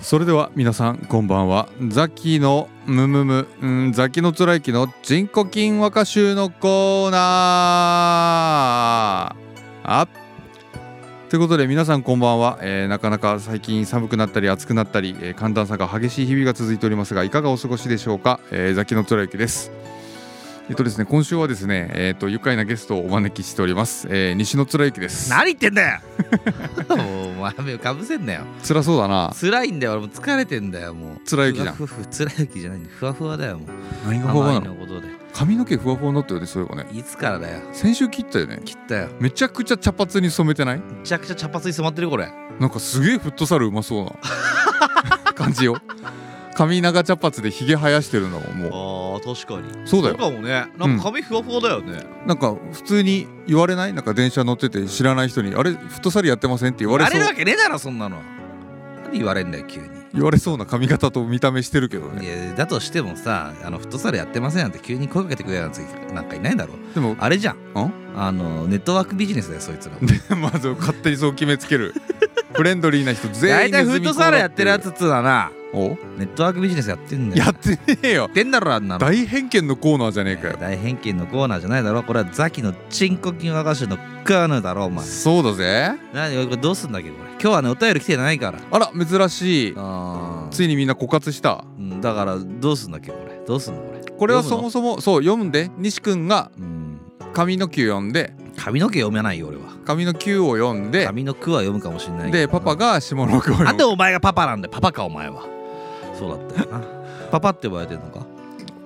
それでは皆さんこんばんは。ザキのムムム。うんザキのつらいきの人工筋和歌集のコーナー。あということで皆さんこんばんは、えーなかなか最近寒くなったり暑くなったり、えー寒暖差が激しい日々が続いておりますがいかがお過ごしでしょうか、えーザキのつらゆきです。えっとですね今週はですねえっ、と愉快なゲストをお招きしております、えー西野つらゆきです。何言ってんだよ。も うお前目をかぶせんなよ。辛そうだな。辛いんだよ。俺もう疲れてんだよもう。つらゆきじゃん。ふわふつらゆきじゃないんふわふわだよもう何がふわふわなの髪の毛ふわふわになったよねそういえばねいつからだよ先週切ったよね切ったよめちゃくちゃ茶髪に染めてないめちゃくちゃ茶髪に染まってるこれなんかすげえフットサルうまそうな感じよ髪長茶髪でひげ生やしてるのももあー確かに。そうだよ。かもね。なんか髪ふわふわだよね、うなんか普通に言われない？なんか電車乗ってて知らない人に「あれフットサルやってません?」って言われそう。あれるわけねえだろそんなの。なんで言われんだよ急に言われそうな髪型と見た目してるけどいねやだとしてもさあのフットサルやってませんなんて急に声かけてくれるやつなんかいないだろ。でもあれじゃん。ん？あのネットワークビジネスだよそいつらで まず勝手にそう決めつける。フレンドリーな人全員大体フットサルやってるやつつっつうのはなお？ネットワークビジネスやってんだよやってねえよ。やってんだろあんなの。大偏見のコーナーじゃねえかよ。大偏見のコーナーじゃないだろ。これはザキのチンコ筋和菓子のコーナーだろお前。そうだぜ。何？これどうすんだっけ？これ。今日はねお便り来てないから。あら珍しい。あついにみんな枯渇した。うんだからどうすんだっけ？これ。どうすんのこれ？これはそもそもそう読んで。西くんがのうん。髪の毛読んで。髪の毛読めないよ俺は。髪の球を読んで。髪の句は読むかもしれないけどでパパが下の句を読む。でお前がパパなんだよ。パパかお前はそうだったよな。パパって呼ばれてんのか？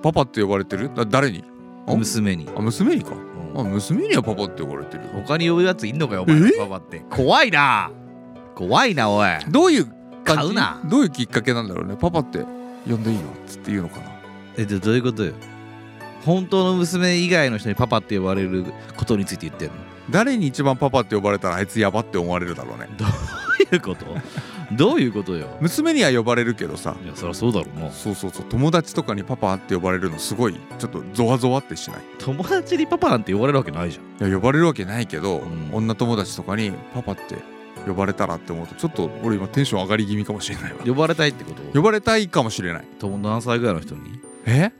パパって呼ばれてる？だ誰に？あ？娘に、あ娘にか。うん。あ娘にはパパって呼ばれてるよ。他に呼ぶやついんのかよお前。え？パパって。怖いな。怖いなおい。どういう感じ？買うな。どういうきっかけなんだろうね？パパって呼んでいいよっつって言うのかな？えでどういうことよ？本当の娘以外の人にパパって呼ばれることについて言ってんの？誰に一番パパって呼ばれたらあいつやばって思われるだろうね。どういうこと？どういうことよ？娘には呼ばれるけどさ。いやそりゃそうだろう。なそうそうそう。友達とかにパパって呼ばれるのすごいちょっとゾワゾワってしない？友達にパパなんて呼ばれるわけないじゃん。いや呼ばれるわけないけど、うん。女友達とかにパパって呼ばれたらって思うとちょっと俺今テンション上がり気味かもしれないわ。呼ばれたいってこと？呼ばれたいかもしれない。友何歳ぐらいの人に？え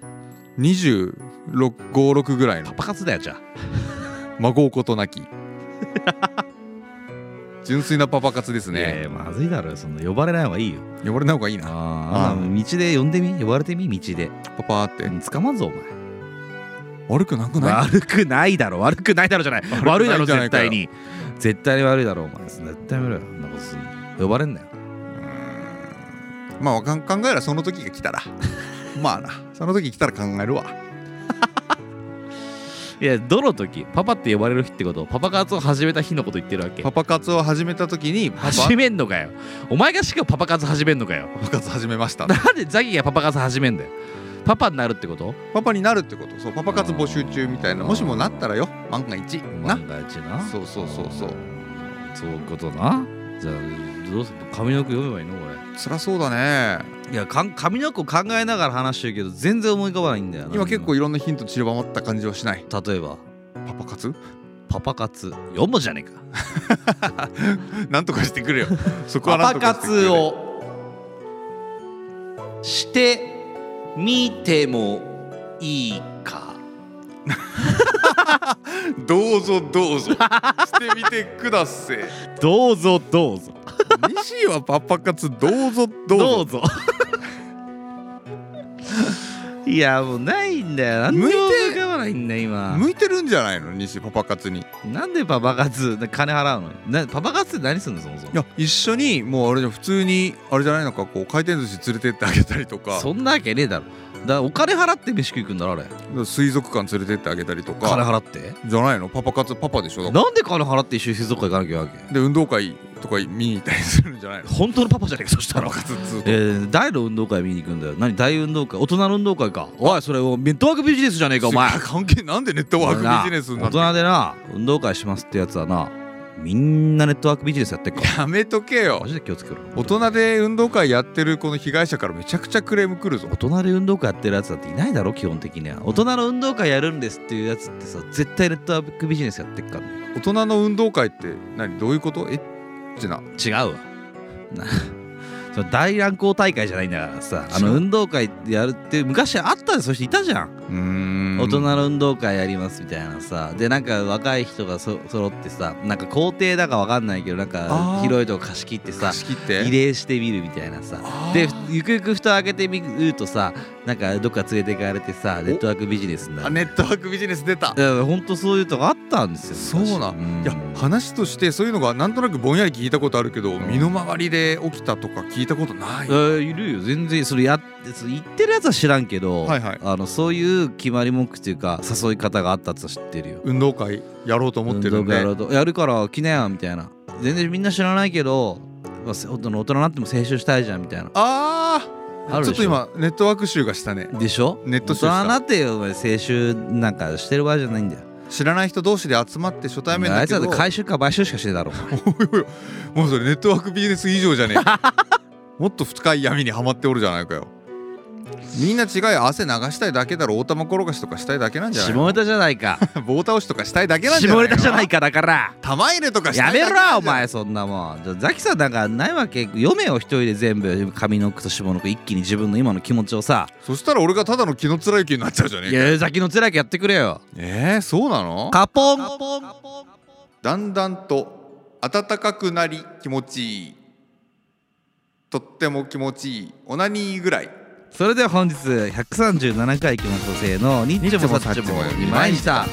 ？2656ぐらいの。パパ活だよじゃあ。孫うことなき純粋なパパ活ですね。やまずいだろそんな呼ばれない方がいいよ。呼ばれない方がいいな。ああ道で呼んでみ呼ばれてみ道で。パパって？うん捕まんぞお前。悪くなくない？悪くないだろ。悪くないだろじゃない。悪い悪いだろじゃないかよ。絶対に。絶対に悪いだろお前。絶対やめろよそんなことすんの呼ばれんなよ。うーん。まあ考えらその時が来たら。まあな。その時来たら考えるわいやどの時？パパって呼ばれる日ってこと？パパ活を始めた日のこと言ってるわけ。パパ活を始めた時にパパ？始めんのかよ。お前がしかパパ活始めんのかよ。パパ活始めました。なんでザギがパパ活始めんだよ。パパになるってこと？パパになるってこと。そうパパ活募集中みたいな。もしもなったらよ。万が一。な。万が一な。そうそうそうそう。そういうことな。じゃあどうする？髪の毛読めばいいの？こ辛そうだね。れいや髪の毛考えながら話してるけど全然思い浮かばないんだよな今結構いろんなヒント散りばまった感じはしない。例えば？パパ活？パパ活。4文字じゃねえか。なんとかしてくれよ。そこはパパ活をしてみてもいいか どうぞどうぞ。してみてください。どうぞどうぞ。西はパパ活どうぞどうぞ。どうぞ。いやもうないんだよ。向いて浮かばないんだよ今。向いてるんじゃないの？西パパ活に。いなんでパパ活で金払うの？なパパ活って何するのそもそも？や一緒にもうあれじゃん普通にあれじゃないのかこう回転寿司連れてってあげたりとか。そんなわけねえだろだお金払って飯食いくんだろあれ。水族館連れてってあげたりと金か払って？じゃないの？パパ活パパでしょ？なんで金払って一緒に水族館行かなきゃいけないわけ？で運動会とか見に行ったりするんじゃないの？本当のパパじゃねえかそしたら。活えー、誰の運動会見に行くんだよ。何？大運動会？大人の運動会か。おいそれネットワークビジネスじゃねえかお前。関係なんでネットワークビジネスにな大って人でな運動会しますってやつはなみんなネットワークビジネスやってっか。らやめとけよ。マジで気をつけろ。大人で運動会やってるこの被害者からめちゃくちゃクレーム来るぞ。大人で運動会やってるやつだっていないだろ基本的には。大人の運動会やるんですっていうやつってさ絶対ネットワークビジネスやってっからね大人の運動会って何？どういうこと？エッチな。違うわ。なその大乱行大会じゃないんだからさあの運動会やるって昔あったでそういう人いたじゃん、うーん。大人の運動会やりますみたいなさ。でなんか若い人がそ揃ってさなんか校庭だかわかんないけどなんあかー。広いとこ貸し切ってさ貸し切って。リレーしてみるみたいなさ。でゆくゆく蓋を開けてみるとさなんかどっか連れてかれてさネットワークビジネスになる。あネットワークビジネス出た。いやほんとそういうとこあったんですよ。そうな昔いや話としてそういうのがなんとなくぼんやり聞いたことあるけどん。身の回りで起きたとか聞いたことない。えーいるよ。全然それやってそれ言ってるやつは知らんけど、はいはい。あのそういう決まり文句っていうか誘い方があったやつは知ってるよ。運動会やろうと思ってるんで。運動会やろうとやるから来なよみたいな。全然みんな知らないけど、まあ、せ大人大人になっても青春したいじゃんみたいな。ああちょっと今ネットワーク集がしたね。でしょ？ネット集した。なってよお前青春なんかしてる場合じゃないんだよ。知らない人同士で集まって初対面あいつらだけどで回収か買収しかしてだろ。おいおいもうそれネットワークビジネス以上じゃねえか。もっと深い闇にはまっておるじゃないかよみんな違うよ汗流したいだけだろ大玉転がしとかしたいだけなんじゃない下ネタじゃないか。棒倒しとかしたいだけなんじゃない下ネタじゃないかだから。玉入れとかしたやめいだけなんじゃないろお前そんなもん。じゃあザキさんなんかないわけ読めよ一人で全部上の句と下の句一気に自分の今の気持ちをさ。そしたら俺がただの気の貫之になっちゃうじゃねえいかやザキの辛くやってくれよ。えー、そうなの？カポン。だんだんと暖かくなり気持ちいい。とっても気持ちいい。オナニーぐらいそれでは本日137回いきましょうせーのニッチもサッチも2枚にした。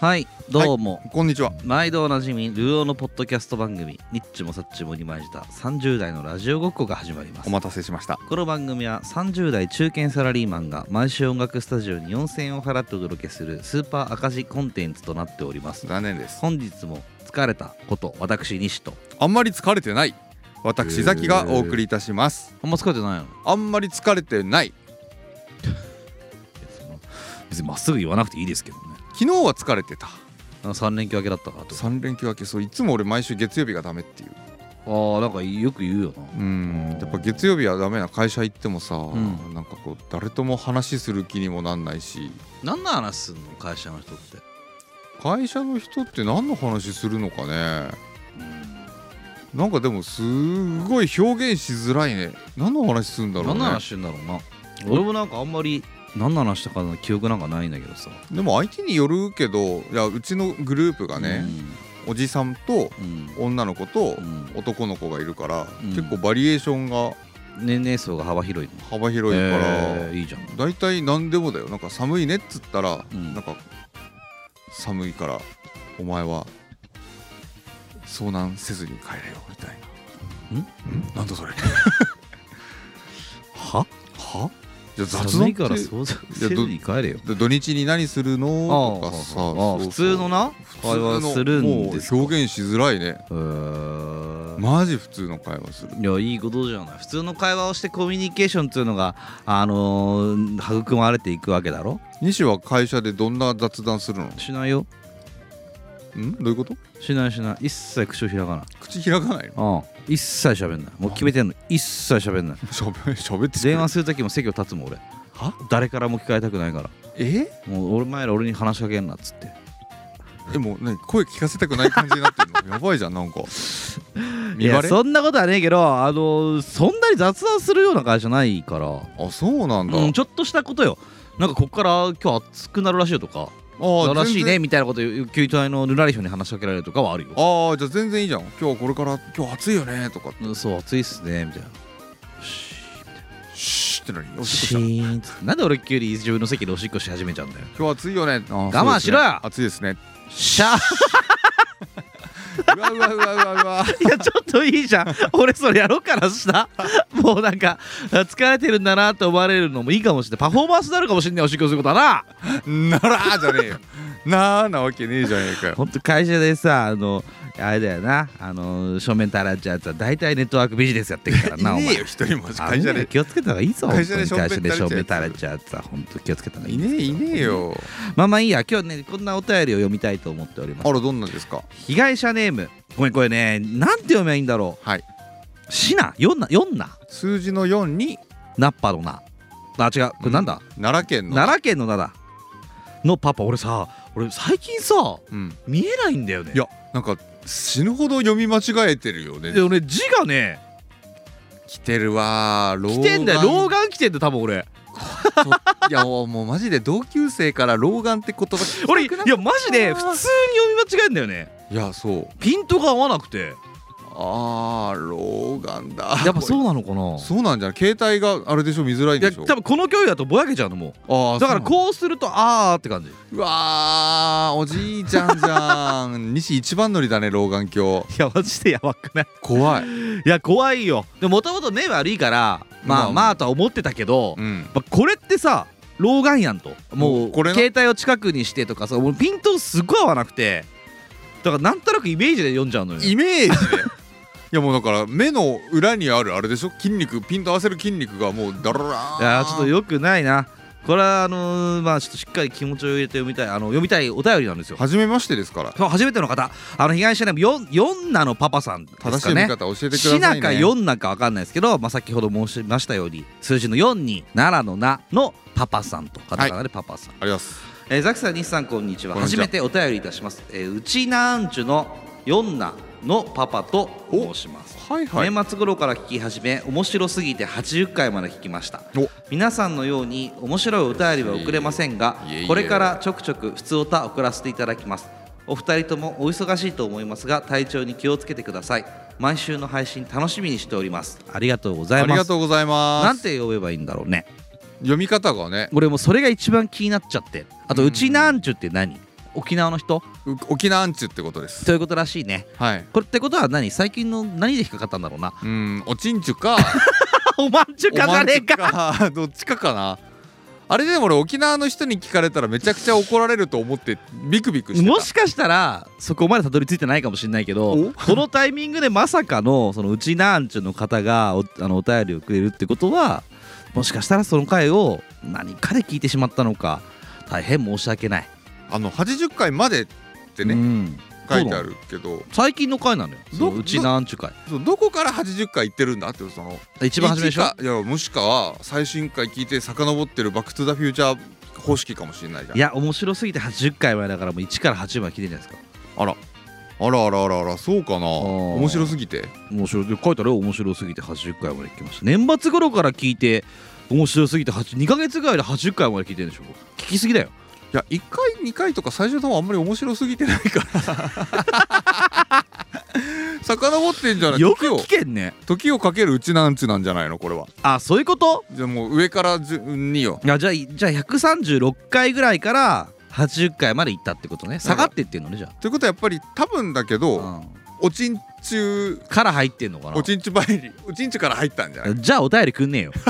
はい。どうも、こんにちは。毎度おなじみルオーのポッドキャスト番組ニッチもサッチもにまいした30代のラジオごっこが始まります。お待たせしました。この番組は30代中堅サラリーマンが毎週音楽スタジオに4000円を払ってお届けするスーパー赤字コンテンツとなっております。残念です。本日も疲れたこと私西と。あんまり疲れてない。私ザキがお送りいたします。あんま疲れてないの？あんまり疲れてない。別にまっすぐ言わなくていいですけどね。昨日は疲れてた3連休明けだったからと。3連休明けそういつも俺毎週月曜日がダメっていう。ああなんかよく言うよな。うん。やっぱ月曜日はダメな会社行ってもさ、ん。なんかこう誰とも話する気にもなんないし。何の話すんの会社の人って？会社の人って何の話するのかね。なんかでもすごい表現しづらいね。何の話するんだろうね。何の話してんだろうな。俺もなんかあんまり何の話したかの記憶なんかないんだけどさ。でも相手によるけどいやうちのグループがね、おじさんとうん。女の子とうん。男の子がいるから、うん。結構バリエーションが年齢層が幅広いの。幅広いから、えーいいじゃん。大体何でもだよ。なんか寒いねっつったら、うん。なんか寒いからお前は遭難せずに帰れよみたいな。ん？なんだそれ。は？は？じゃあ雑談から想像せずに帰れよ。で土日に何するの？とかさ普通のな会話するんですか？表現しづらいね。マジ普通の会話する。いやいいことじゃない。普通の会話をしてコミュニケーションっていうのがあのー育まれていくわけだろ？西は会社でどんな雑談するの？しないよ。ん？どういうこと？しないしない。一切口を開かない。口開かないの？うん一切喋んない。もう決めてんの。一切喋んない。しゃべしゃべって電話する時も席を立つもん俺。は？誰からも聞かれたくないから。え？もう俺前ら俺に話しかけんなっつって。えもうね声聞かせたくない感じになってるの？やばいじゃんなんか。い見バレ？やそんなことはねえけどあのーそんなに雑談するような会社ないから。あそうなんだ、うん、ちょっとしたことよ。なんかこっから今日暑くなるらしいよとかああらしいねみたいなことを球体のぬらりひょんに話しかけられるとかはあるよ。ああじゃあ全然いいじゃん。今日これから今日暑いよねとかそう暑いっすねみたいな。シーって。何？おしっこシした。なんで俺急に自分の席でおしっこし始めちゃうんだよ。日暑いよね。我慢しろよ。暑いですね。シャーうわうわうわうわうわ。いやちょっといいじゃん。俺それやろうからしたもうなんか疲れてるんだなって思われるのもいいかもしれない。パフォーマンスになるかもしれないおしっこすることはな。ならーじゃねえよ。なーなわけねえじゃねえかよ。ほんと会社でさあのあれだよな。あの正面垂らっちゃうやつは大体ネットワークビジネスやってるから いなお前。一人も。あ会社で。気をつけた方がいいぞ会社で正面正面垂垂らっちゃうやつは。本当気をつけた方がいいいねえいねえよ。まあまあいいや今日ねこんなお便りを読みたいと思っております。あらどんなんですか？被害者ネーム。ごめんこれねなんて読めばいいんだろはい。うシナ？4な？4な？数字の4に。ナッパのな。あ違う。これなんだ、奈良県の。奈良県の灘のパパ俺さ俺最近さうん。見えないんだよね。いやなんか死ぬほど読み間違えてるよね。で俺字がね来てるわー来てんだよ。老老眼来てんだよ多分俺。眼いや もうマジで同級生から老眼って言葉俺いやマジで普通に読み間違えんだよね。いやそう。ピントが合わなくてあー老眼だ。やっぱそううなのかな？そうなんじゃない？携帯があれでしょ見づらいでしょ？多分この距離だとぼやけちゃうのもう。だからこうするとあーって感じ。うわーおじいちゃんじゃん。西一番乗りだね老眼鏡。いやマジでやばくない？怖い。いや怖いよ。でもともと目悪いからままああまあとは思ってたけど、うん。まあこれってさ老眼やんと。もう携帯を近くにしてとかさもうピントすっごい合わなくて。だからなんとなくイメージで読んじゃうのよ。イメージやもうだから目の裏にあるあれでしょ？筋肉ピント合わせる筋肉がもうダララいやーちょっとよくないな。これはあのーまあちょっとしっかり気持ちを入れて読みたいあの読みたいお便りなんですよ。初めましてですから。初めての方。あの被害者ネームヨンヨンナのパパさんです正しいかね読み方教えてくださいシナねかヨンナか分かんないですけど、まあ、先ほど申しましたように数字の4に奈良の「な」のパパさんとカタカナでパパさん、あります。えーザキさん西さんこんにちは。初めてお便りいたします、えーうちなんちゅのヨンナのパパと申します。はいはい。年末頃から聞き始め面白すぎて80回まで聞きました。お。皆さんのように面白いお便りは送れませんがこれからちょくちょく普通おた送らせていただきます。お二人ともお忙しいと思いますが体調に気をつけてください。毎週の配信楽しみにしております。ありがとうござありいます。がとうございます。なんて呼べばいいんだろうね。読み方がね。俺もうそれが一番気になっちゃって。あとうん。うちなんちゅって何？沖縄の人？う沖縄アンチュってことです。ということらしいね。はい。これってことは何？最近の何で引っかかったんだろうな？うんおちんちゅか。おまんちゅかじゃねえか。どっちかかな。あれでも俺沖縄の人に聞かれたらめちゃくちゃ怒られると思ってビクビクしてた。もしかしたらそこまでたどり着いてないかもしれないけどお？このタイミングでまさかのそのうちなんちゅの方がおあのお便りをくれるってことはもしかしたらその回を何かで聞いてしまったのか大変申し訳ない、あの80回までってね、うん。書いてあるけど。最近の回なのよ。うちなんちゅうどこから80回行ってるんだってその一番初めでしょ？いやもしくは最新回聞いて遡ってる「バック・トゥ・ザ・フューチャー」方式かもしれないじゃん。いや面白すぎて80回前だからもう1から80まで聞いてるんじゃないですか。あら。あらあらあらあらそうかな。ー。面白すぎて？面白い。で書いてあるよ面白すぎて80回まで聞きました。年末頃から聞いて面白すぎて2ヶ月ぐらいで80回まで聞いてるんでしょ？聞きすぎだよいや1回2回とか最初の方あんまり面白すぎてないから。遡ってんじゃない？よく聞けんね。時をかけるうちなんちなんじゃないの？これは。あそういうこと？じゃあもう上から順によ。いやじゃあじゃあ136回ぐらいから80回まで行ったってことね。下がってってんのねじゃということはやっぱり多分だけど、あ、うん。おちんちゅから入ってんのかな？おちんちゅばいり。おちんちゅから入ったんじゃない？じゃあお便りくんねえよ。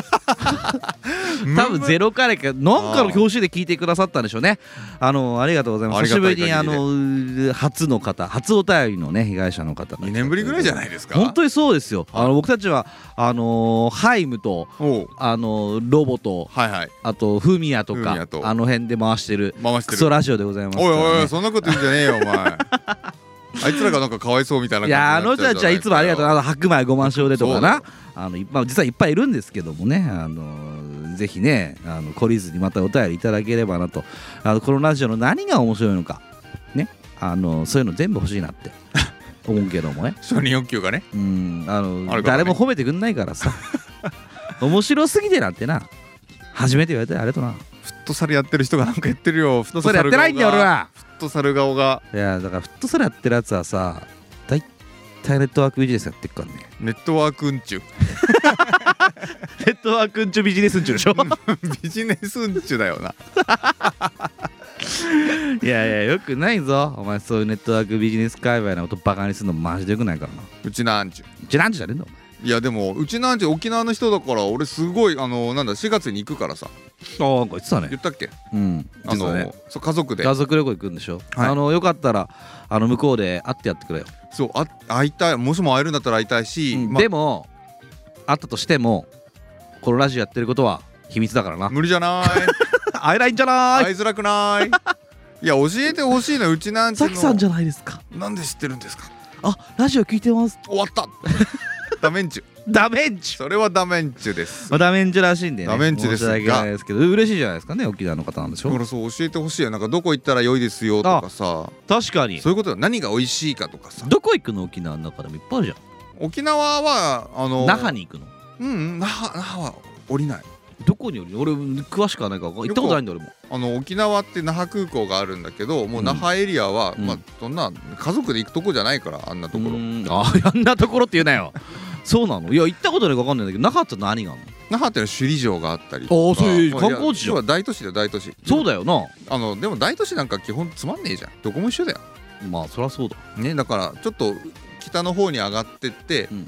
多分ゼロからかなんかの表紙で聞いてくださったんでしょうね。あのありがとうございます。久しぶりにあの初の方初お便りのね被害者の方が。2年ぶりぐらいじゃないですか？本当にそうですよ。あの僕たちはあのーハイムとあのーロボとはいはい。あとフミヤとかあの辺で回してる回してる。クソラジオでございますね。おいおいそんなこと言うんじゃねえよお前 あいつらがなんかかわいそうみたいないやあの人たちはいつもありがとううあの白米ごま塩でとかなあのいまあ実はいっぱいいるんですけどもね。あのぜひねあの懲りずにまたお便りいただければなと。あのこのラジオの何が面白いのか。ね。あのそういうの全部欲しいなって。思うけどもね。承認欲求がね。うん。あのね。誰も褒めてくんないからさ。面白すぎてなんてな。初めて言われてありがとうな。フットサルやってる人がなんか言ってるよ。フッそれやってないんだよ俺はトサル顔が。いやだからフットサルやってるやつはさ大体ネットワークビジネスやってっからね。ネットワークんちゅ ネットワークんちゅビジネスんちゅでしょ？ビジネスんちゅだよな。いやいやよくないぞ。お前そういうネットワークビジネス界隈のことバカにするのマジでよくないからな。うちなんちゅう。ちなんちゅじゃねえんだいやでもうちなんちゅ沖縄の人だから俺すごいあのなんだ4月に行くからさ。ああ言ってたね。言ったっけ？うんあの、ねそう家族で。家族旅行行くんでしょ、はい。あのよかったらあの向こうで会ってやってくれよ、そうあ会いたいもしも会えるんだったら会いたいし、まあ。でも会ったとしてもこのラジオやってることは秘密だからな。無理じゃない。会えないんじゃない？会いづらくない？いや教えてほしいのうちなんちゅの。さきさんじゃないですか。なんで知ってるんですか？あラジオ聞いてます。終わったダメンチュ。ダメンチュ。それはダメンチュです。まあダメンチュらしいんでね。ダメンチュですが。申し訳ないですけど。嬉しいじゃないですかね沖縄の方なんでしょ？だからそう教えてほしいよ。なんかどこ行ったら良いですよとかさ。確かに。そういうことよ何が美味しいかとかさ。どこ行くの？沖縄の中でもいっぱいあるじゃ沖縄はあのん那覇に行くの？うんうん。那覇那覇は降りない。どこにおる？の俺詳しくはないから行ったことないんだ俺も。あの沖縄って那覇空港があるんだけどもう那覇エリアは、うん。まあそんな家族で行くとこじゃないからあんなところ。ああんなところって言うなよそうなの？いや行ったことないか分かんないんだけど那覇って何があるの？那覇ってのは首里城があったりとか。ああそういうま観光地じゃん。いや要は大都市だよ大都市。そうだよな。あのでも大都市なんか基本つまんねえじゃん。どこも一緒だよ。まあそりゃそうだ。ねだからちょっと北の方に上がってって、うん。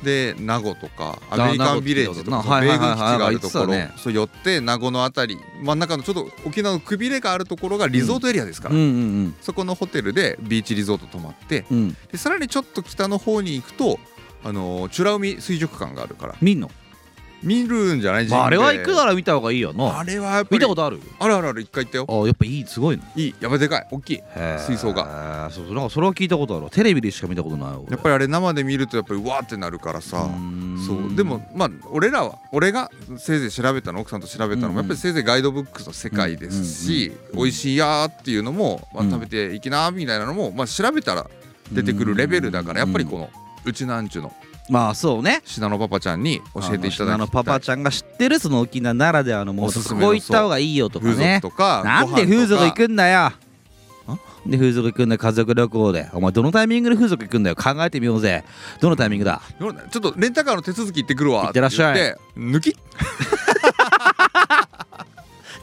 で名護とかあアメリカンビレッジとかその米軍基地があるところ。はいはいはいはいそう寄って名護のあたり真ん中のちょっと沖縄のくびれがあるところがリゾートエリアですから、うんうんそこのホテルでビーチリゾート泊まって。うんうん。でさらにちょっと北の方に行くとあの美ら海水族館があるから。見んの？見るんじゃない？まああれは行くならら見た方がいいよなあれはやっぱり見たことある？あるあるある一回行ったよ。あやっぱいい。すごいの。いいやっぱでかい。大きい。水槽が。がそうなんかそれは聞いたことあるわ。テレビでしか見たことないわやっぱりあれ生で見るとやっぱりうわーってなるからさ。りそう。でもまあ俺らは俺がせいぜい調べたの奥さんと調べたのうん。うんもやっぱりせいぜいガイドブックの世界ですしうん。うん。美味しいやーっていうのもまあうん食べていきなーみたいなのもまあ調べたら出てくるレベルだからやっぱりこのうちなんちゅの。まあそうね。信濃パパちゃんに教えていただきたい。あのパパちゃんが知ってるその沖縄ならではのものおすすめのここ行った方がいいよとか風ね俗とかなんで風俗行くくんだよ。で風俗行くんだよ家族旅行で。お前どのタイミングで風俗行くんだよ。考えてみようぜ。どのタイミングだ？ちょっとレンタカーの手続き行ってくるわ。行ってらっしゃい。抜き？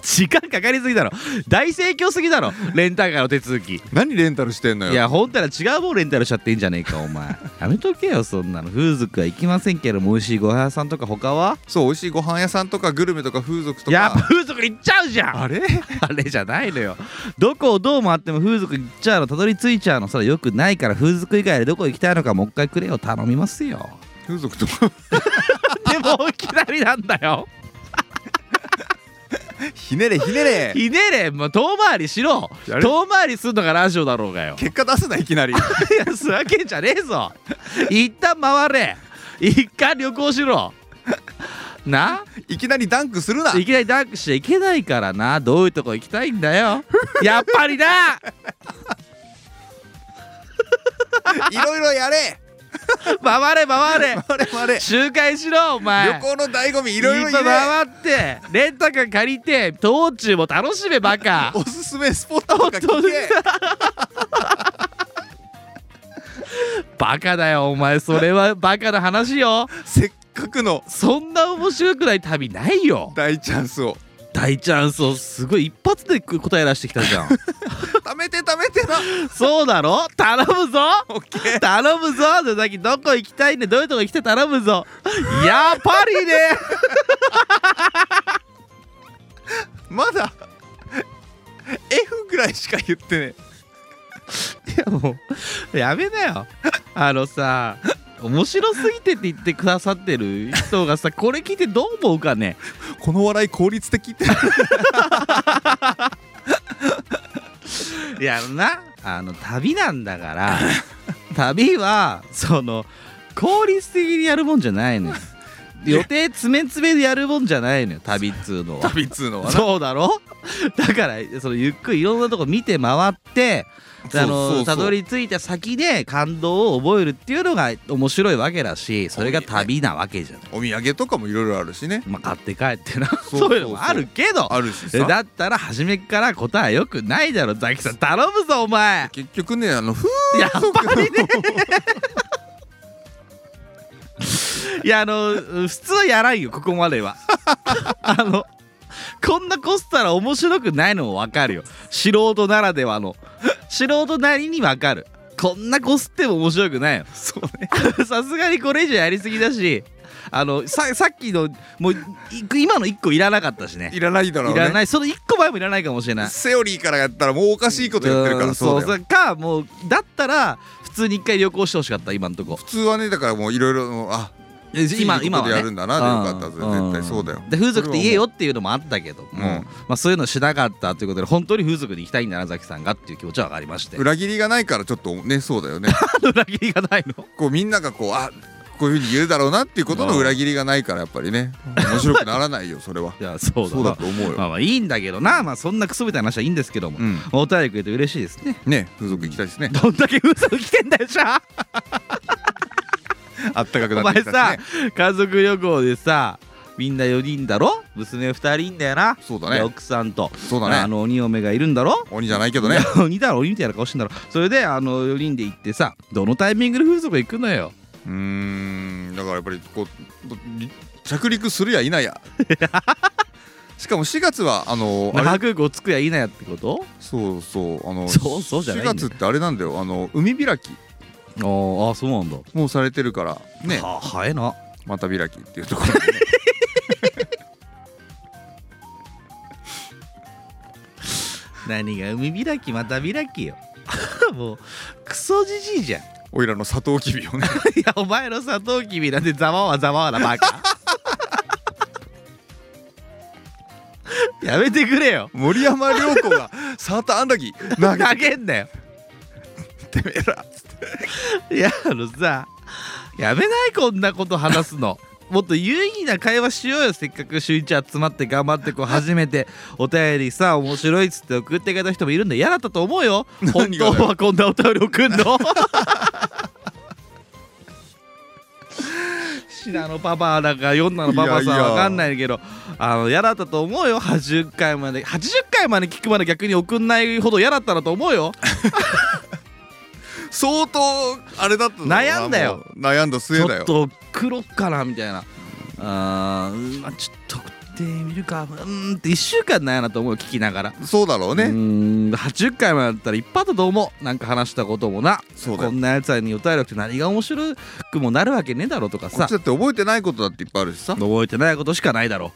時間かかりすぎだろ。大盛況すぎだろ。レンタカーの手続き。何レンタルしてんのよ。いや本当は違うもんレンタルしちゃっていいんじゃねえかお前。やめとけよそんなの。風俗は行きませんけども美味しいご飯屋さんとか他は？そう美味しいご飯屋さんとかグルメとか風俗とやっぱか風俗行っちゃうじゃん。あれ？あれじゃないのよ。どこをどう回っても風俗行っちゃうのたどり着いちゃうのそれよくないから風俗以外でどこ行きたいのかもう一回くれよ。頼みますよ。風俗とか？でもいきなりなんだよひねれひねれ。ひねれもう遠回りしろ。遠回りすんのがラジオだろうがよ。結果出すないきなり。いやすわけんじゃねえぞ。一旦回れ。一回旅行しろ。な？いきなりダンクするな。いきなりダンクしちゃいけないからな。どういうとこ行きたいんだよ。やっぱりな！いろいろやれ回 れ回れ。あれあれ。周回しろお前。旅行の醍醐味いろいろ回ってレンタカー借りて道中も楽しめバカ。おすすめスポットとか聞けバカだよお前。それはバカな話よ。せっかくの。そんな面白くない旅ないよ。大チャンスを大チャンスをすごい一発で答え出してきたじゃん。貯めて貯めてな。そうだろ？頼むぞ。オッケー。頼むぞ。佐々木どこ行きたいねどういうとこ行きたい？頼むぞ。やっぱりね。まだ F ぐらいしか言ってねいやもうやめなよ。あのさ面白すぎてって言ってくださってる人がさこれ聞いてどう思うかね。この笑い効率的って。いやな。あの旅なんだから。旅はその効率的にやるもんじゃないのよ予定詰め詰めでやるもんじゃないのよ旅っつうのは。旅っつうのはな。そうだろ？だからそのゆっくりいろんなとこ見て回ってあのたどり着いた先で感動を覚えるっていうのが面白いわけだしそれが旅なわけじゃん。お土産。とかもいろいろあるしね。まあ、買って帰ってな。そういうのもあるけど。あるしさ。だったら初めっから答えよくないだろザキさん。頼むぞお前。結局ねあの風やっぱりね いやあの普通はやらんよここまでは。あのこんなこすったら面白くないのも分かるよ。素人ならではの。素人なりに分かる。こんなこすっても面白くないよ。そうね。さすがにこれ以上やりすぎだしあのささっきのもうい今の1個いらなかったしね。いらないだろういねらない。その1個前もいらないかもしれない。セオリーからやったらもうおかしいことやってるからんそうだよ。そうかもうだったら普通に一回旅行してほしかった今のとこ。普通はねだからもういろいろあ今今でやるんだなでよかったぜん絶対そうだよ。で風俗って言えよっていうのもあったけども、うん。まあ、そういうのしなかったということで本当に風俗に行きたいんだなザキさんがっていう気持ちは上がりまして。裏切りがないからちょっとねそうだよね。裏切りがないの？こうみんながこうあこういうふうに言うだろうなっていうことの裏切りがないからやっぱりね。面白くならないよそれは。いやそうだそうだと思うよ、まあまあいいんだけどな。まあそんなクソみたいな話はいいんですけども、うん。お便りくれて嬉しいですね。ね風俗行きたいですね。どんだけ嘘来てんだよじゃああったかくお前なってきたさしね。家族旅行でさみんな4人だろ？娘2人いんだよな。そうだね。で奥さんと。そうだね。あの鬼嫁がいるんだろ？鬼じゃないけどね。鬼だろ鬼みたいな顔してんだろ。それであの4人で行ってさどのタイミングで風俗行くのようーん。だからやっぱりこう着陸するや否や。しかも4月はあのあれ？那覇空港着くやいなやってこと？そうそう。あのそうそうじゃないんだ4よ月ってあれなんだよ。あの海開き。あーあそうなんだ。もうされてるから。ね。は早いな。また開きっていうところでね。何が海開き？また開きよ。もうクソじじいじゃんおいらのサトウキビをね。いやお前のサトウキビなんでざわわざわわなバカ。やめてくれよ。森山良子がサーターアンダギー投げ投げんなよ。てめえらいやあのさやめないこんなこと話すのもっと有意義な会話しようよせっかく週一集まって頑張ってこう初めて。お便りさ面白いっつって送ってくれた人もいるんで嫌だったと思う よ。本当はこんなお便り送んの。シナのパパだかヨンナのパパさんわかんないけど。あの嫌だったと思うよ。80回まで80回まで聞くまで逆に送んないほど嫌だったなと思うよ相当あれだったな悩んだよ。悩んだち末だよ。ょっと黒っかなみたいな。あーまあちょっと送ってみるか。うーんって1週間悩んだと思うよ聞きながら。そうだろうね。うーん80回もやったらいっぱいあったと思うなんか話したこともな。そうだよ。こんなやつらにお便りって何が面白くもなるわけねえだろとかさ。だって覚えてないことだっていっぱいあるしさ。覚えてないことしかないだろ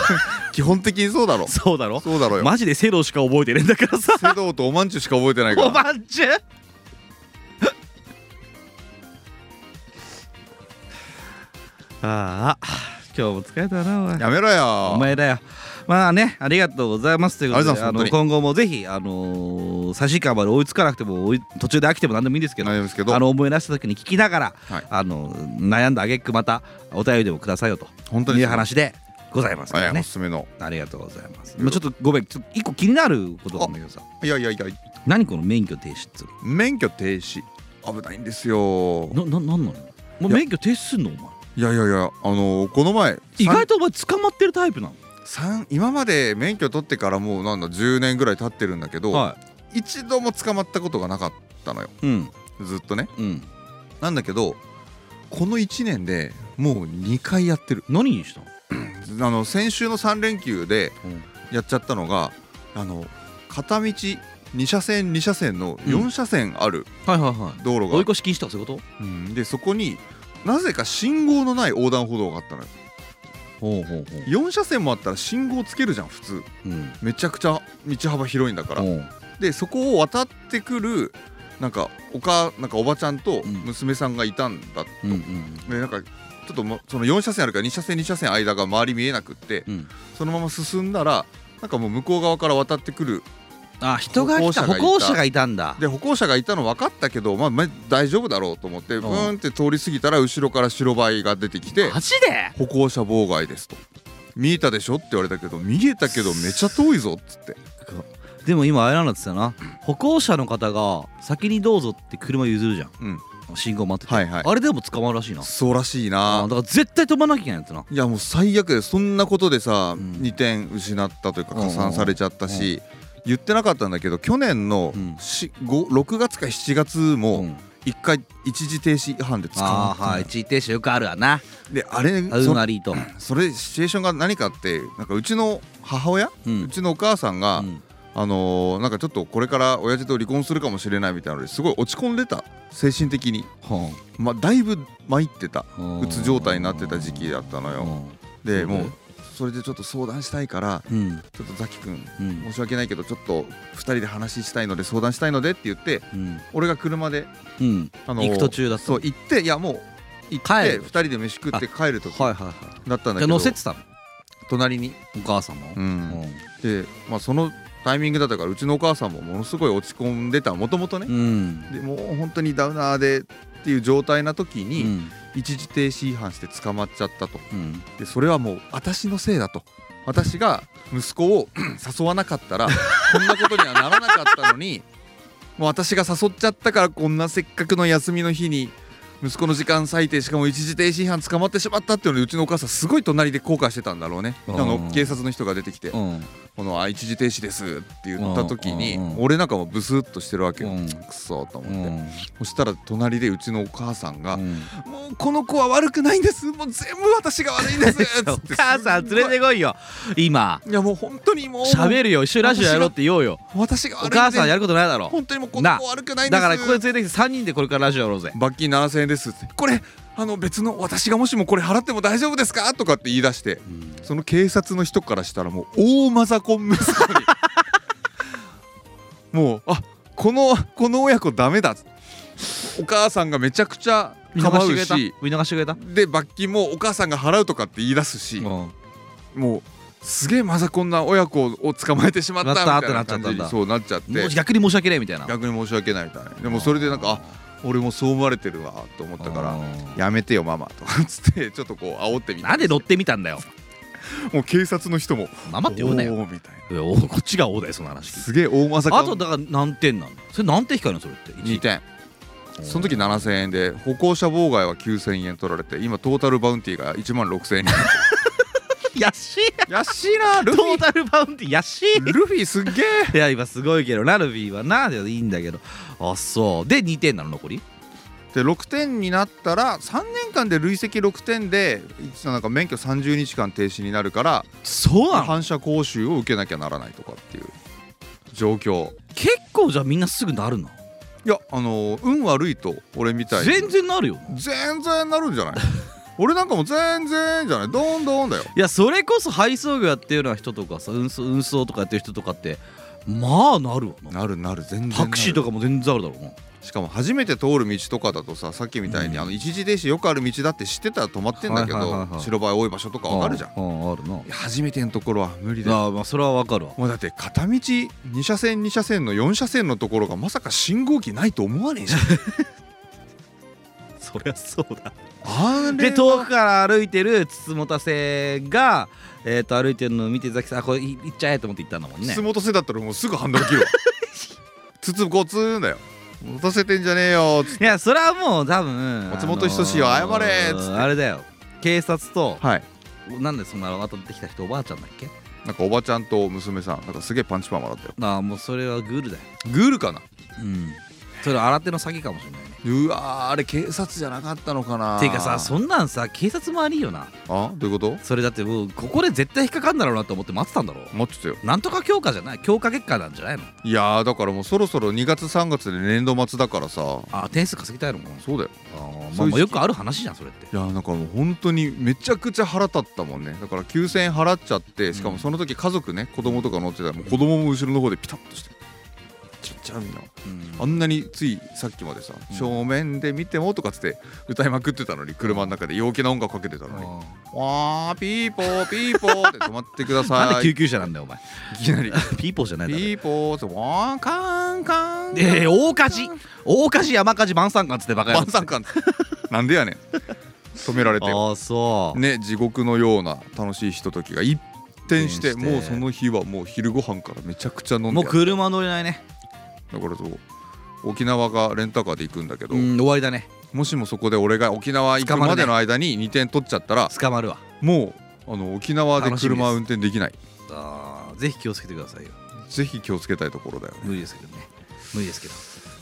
基本的にそうだろそうだろ？そうだろうよ。マジでセロしか覚えてねえんだからさ。セドウとおまんちゅうしか覚えてないかおらまんちゅう？ああ今日も疲れたなお前やめろよ。お前だよ。まあねありがとうございますということであの今後もぜひあのー最新回まで追いつかなくても途中で飽きても何でもいいんですけどあの思い出した時に聞きながら、はい。あの悩んだ挙句またお便りでもくださいよと本当にいう話でございますからね。すすめの。ありがとうございます、まあ、ちょっとごめんちょっと一個気になることなんだけどさ。いやいやいや何この免許停止。っつう免許停止。危ないんですよ。のなななんなの？もう免許停止すんのお前？いやいやいやあのこの前意外とお前捕まってるタイプなの？三今まで免許取ってからもうなんだ10年ぐらい経ってるんだけど、は一度も捕まったことがなかったのよ。いうん。ずっとね。うん。なんだけどこの1年でもう2回やってる。何にしたの、あの先週の3連休でうん。やっちゃったのがあの片道2車線2車線の4車線あるはいはいはい。道路が、追い越し禁止とかそういうこうん。でそこになぜか信号のない横断歩道があったのよ。とほうほうほ4車線もあったら信号つけるじゃん普通。ううん。めちゃくちゃ道幅広いんだから。でそこを渡ってくるなんかおかなんかおばちゃんとうん。娘さんがいたんだ、うんうんでなんかちょっともその4車線あるから2車線2車線間が周り見えなくってうん。そのまま進んだらなんかもう向こう側から渡ってくるあ人が来た歩歩行者がいた。行者がいたんだ。で歩行者がいたの分かったけど、まあ、まあ大丈夫だろうと思ってん。ブーンって通り過ぎたら後ろから白バイが出てきてマジで？歩行者妨害ですと。見えたでしょって言われたけど見えたけどめちゃ遠いぞっつって。でも今あれなんだってたな歩行者の方が先にどうぞって車譲るじゃん。うん。信号待ってて、はいはい。あれでも捕まるらしいな。そうらしいな。あだから絶対止まらなきゃいけないやつな。いやもう最悪でそんなことでさ、うん。2点失ったというかうん加算されちゃったし、言ってなかったんだけど去年のうん。しご6月か7月もうん。1回一時停止違反で捕まったのあーはい。一時停止よくあるわな。であれあうそなりと。それシチュエーションが何かってなんかうちの母親、ううんちのお母さんが、うん。あのーなんかちょっとこれから親父と離婚するかもしれないみたいなのですごい落ち込んでた。精神的に、はまあ、だいぶ参ってた。あ。うつ状態になってた時期だったのよ。でもうそれでちょっと相談したいからうん。ちょっとザキ君うん。申し訳ないけどちょっと2人で話したいので相談したいのでって言ってうん。俺が車で、うん。あのー行く途中だそう行っていやもう行帰ってる。2人で飯食って帰る時はいはいはい。だったんだけど乗せてたの？隣に、お母さんも？で、まあ、そのタイミングだったからうちのお母さんもものすごい落ち込んでた。もともとね。うん。でもう本当にダウナーでっていう状態な時に、うん。一時停止違反して捕まっちゃったと。うん。でそれはもう私のせいだと。私が息子を誘わなかったら こんなことにはならなかったのにもう私が誘っちゃったからこんなせっかくの休みの日に息子の時間割いてしかも一時停止違反捕まってしまったっていうのでうちのお母さんすごい隣で後悔してたんだろうね。あうん。の警察の人が出てきて。うん「このあ一時停止です」って言った時にうん俺なんかもブスッとしてるわけよ。うん。くそーとう思って。ん。そしたら隣でうちのお母さんがうん「もうこの子は悪くないんです。もう全部私が悪いんです」つお母さん連れてこいよ。今。いやもう本当にもう。喋るよ。一緒にラジオやろうって言おうよ。私がお母さんやることないだろ。本当にもうこの子悪くないんです。だからここで連れてきて3人でこれからラジオやろうぜ。罰金7000円ですって。これあの別の私がもしもこれ払っても大丈夫ですか？とかって言い出してその警察の人からしたらもう大マザコン息子に。もうあこのこの親子ダメだ。お母さんがめちゃくちゃ見逃構うしてくれた？し見逃してくれた？で罰金もお母さんが払うとかって言い出すし。うん。もうすげえマザコンな親子を捕まえてしまったみたいな感じにそうなっちゃって。逆に申し訳ないみたいな。逆に申し訳ないみたいな。でもそれでなんかあ俺もそう思われてるわと思ったからやめてよママとかつって ちょっとこう煽ってみたなんで乗ってみたんだよ。もう警察の人もママって呼ぶなよみたいな。こっちがおだよその話。すげえ大まさかあとだから何点なのそれ何点引かれるのそれって？2点。その時7000円で歩行者妨害は9000円取られて今トータルバウンティーが1万6000円になって安い。る安いなルフィ。トータルバウンティー安い。ルフィすっげえ。いや今すごいけどラルビーはなでいいんだけど。あそう。で2点なの残り？で6点になったら3年間で累積6点でなんか免許30日間停止になるからそうなの？反射講習を受けなきゃならないとかっていう。状況。結構じゃあみんなすぐなるの？いやあの運悪いと俺みたいに。全然なるよ全然なるんじゃない？俺なんかもう全然じゃない。どんどんだよ。いやそれこそ配送業やってるような人とかさ運送運送とかやってる人とかってまあなるわな。なるなる。全然タクシーとかも全然あるだろうな。しかも初めて通る道とかだとささっきみたいに、うん。あの一時停止よくある道だって知ってたら止まってんだけど、白バイ多い場所とかわかるじゃん、あるな。や初めてのところは無理だよ。ああまあそれはわかるわ。もうだって片道2車線2車線の4車線のところがまさか信号機ないと思わねえじゃん。そりゃそうだで遠くから歩いてるつつもたせがえっ、と歩いてるのを見てザキさんあこれい行っちゃえと思って行ったんだもんね。筒本せだったらもうすぐハンドル切るわ筒ゴツンだよ。持たせてんじゃねえよつって。いやそれはもう多分松本人志よ謝れっつって。あれだよ。警察とはい。なんでそんな後できた人おばあちゃんだっけ？なんかおばちゃんと娘さんなんかすげえパンチパーマだったよああもうそれはグールだよ。グールかな？うんそれ新手の詐欺かもしれないね。うわーあれ警察じゃなかったのかな。ていうかさそんなんさ警察も悪いよな。あどういうこと？それだってもうここで絶対引っかかんだろうなと思って待ってたんだろ待ってたよ。なんとか強化じゃない？強化月間なんじゃないの？いやーだからもうそろそろ2月3月で年度末だからさ。あ点数稼ぎたいのかな。そうだよ。あーまあまあよくある話じゃんそれって。いやーなんかもう本当にめちゃくちゃ腹立ったもんね。だから9000円払っちゃってしかもその時家族ね子供とか乗ってたらもう子供も後ろの方でピタッとしてちっちゃみんな。あんなについさっきまでさ、うん。正面で見てもとかつって歌いまくってたのに車の中で陽気な音楽かけてたのに、わーピーポーピーポーって止まってください。なんで救急車なんだよお前。いきなり。ピーポーじゃないだろピーポーってわーカンカンえー大火事。大火事山火事晩餐館っつってバカや晩餐館なんでやねん。止められて。ああそう。ね地獄のような楽しいひとときが一転して一転して。もうその日はもう昼ご飯からめちゃくちゃ飲んでもう車乗れないねだからそう沖縄がレンタカーで行くんだけど、うん終わりだね。もしもそこで俺が沖縄行くまでの間に2点取っちゃったら、捕まるわ。もうあの沖縄で車運転できない。あーぜひ気をつけてくださいよ。ぜひ気をつけたいところだよね。無理ですけどね。無理ですけど。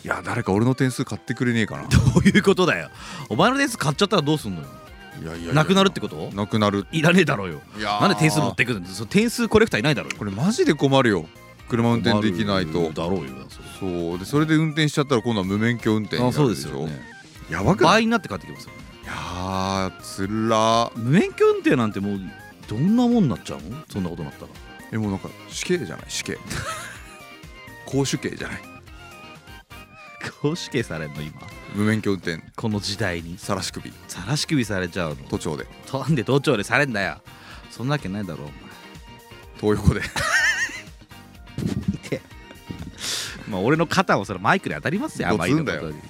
いや誰か俺の点数買ってくれねえかな。どういうことだよ。お前の点数買っちゃったらどうすんのよ。いやいやなくなるってこと？なくなる。いらねえだろうよ。いやー。なんで点数持ってくるん点数コレクターいないだろうよ。これマジで困るよ車運転できないと。だろうよそう。でそれで運転しちゃったら今度は無免許運転になあそうるでしょやばくない？倍になって帰ってきますよね。いやーつら。無免許運転なんてもうどんなもんなっちゃうの？そんなことになったら。えもうなんか死刑じゃない？死刑。公主刑じゃない？公主刑されんの今？無免許運転。この時代に。さらし首。さらし首されちゃうの？都庁で。となんで都庁でされんだよ。そんなわけないだろお前。東横でまあ俺の肩もそれマイクで当たりますよのこと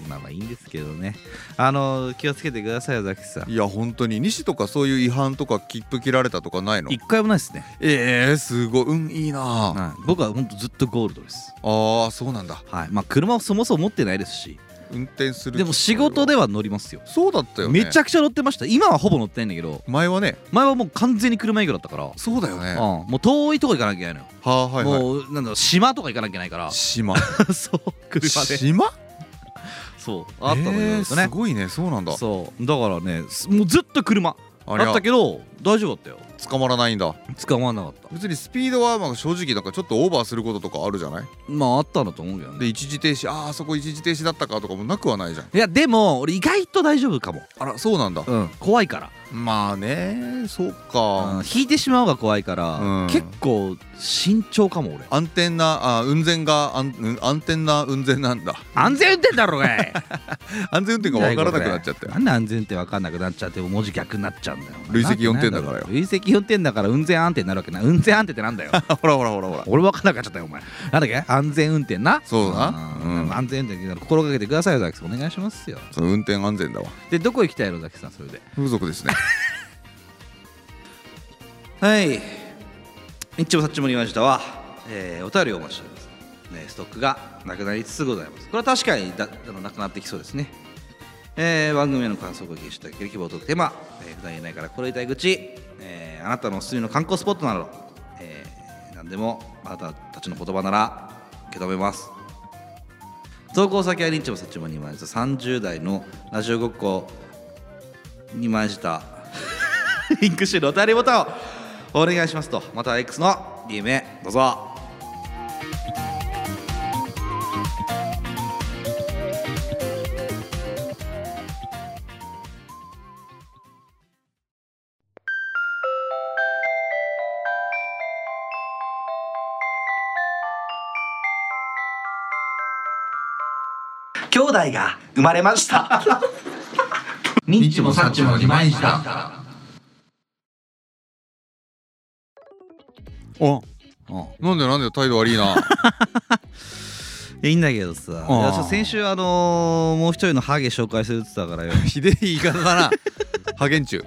まあまあいいんですけどね。あの気をつけてくださいよザキさん。いや本当に。西とかそういう違反とか切符切られたとかないの？一回もないですね、えー、すごい。うんいいな。あはい、僕はほんとずっとゴールドです。あーそうなんだ。はい。まあ車をそもそも持ってないですし運転するでも仕事では乗りますよ。そうだったよね。めちゃくちゃ乗ってました。今はほぼ乗ってないんだけど。前はね。前はもう完全に車以外だったから、うん、そうだよね。はもう遠いとこ行かなきゃいけないのよ、あはいはい。もうなんだろう島とか行かなきゃいけないから。島？そう車で。島？そうあったのよ、ね。すごいね。そうなんだ。そう。だからねすもうずっと車。あったけど大丈夫だったよ捕まらないんだ。捕まらなかった。別にスピードはまあ正直なんかちょっとオーバーすることとかあるじゃない？まああったんだと思うけどね。で一時停止ああそこ一時停止だったかとかもなくはないじゃん。いやでも俺意外と大丈夫かも。あらそうなんだ。うん怖いから、まあねそううんか、引いてしまうが怖いから、うん。結構慎重かも俺。安全なあ運転が安うん安全な運転なんだ。安全運転だろうがい。安全運転が分からなくなっちゃったよなんで安全運転分かんなくなっちゃって文字逆になっちゃうんだよ。累積4点だからよ。累積4点だから運転安定になるわけな運転安定ってなんだよ。ほらほらほらほら。俺分かんなくなっちゃったよお前。なんだっけ？安全運転な。そうだな。うん。うん。安全運転心がけてくださいよザキさん。お願いしますよ。その運転安全だわ。でどこ行きたいのザキさんそれで？風俗ですね はい。一応さっちもりましたは、えーお便りをお待ちしております、ね、ストックがなくなりつつございます。これは確かにだあのなくなってきそうですね。えー番組への感想をご記入していただける希望とテーマ、えー普段言えないからこれ言いたい口、えーあなたのおすすめの観光スポットなど、えー何でもあなたたちの言葉なら受け止めます。投稿先はリンチもサッチもにまいた。30代のラジオごっこにまいた。リンクしてるお便りボタンをお願いしますと。また X の DM へどうぞ。兄弟が生まれました。ニッチもサッチも二枚舌あうんなんでなんで態度悪いな。い やいいんだけどさ。先週あのーもう一人のハゲ紹介するって言ってたからよ。ひでえ言い方だな。ハゲンチュ。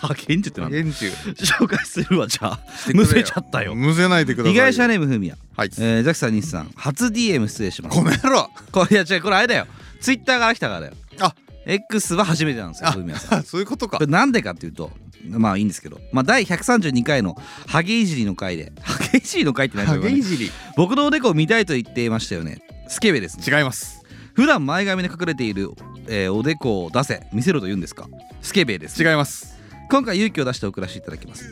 ハゲンチュってなんだ？紹介するわじゃあ。むせちゃったよ。むせないでください。よ被害者ネームふみやはい。えー、ザキさん西さん初 DM 失礼します。この野郎これいや違うこれあれだよ。ツイッターから来たからだよ。あ X は初めてなんですよさん そういうことか。なんでかっていうとまあいいんですけど、まあ、第132回のハゲいじりの回で ハゲいじりの回って何ハですか、ね、ゲいじり僕のおでこを見たいと言っていましたよね。スケベですね。違います。普段前髪で隠れている、えーおでこを出せ見せろと言うんですか？スケベです。違います。今回勇気を出して送らせていただきます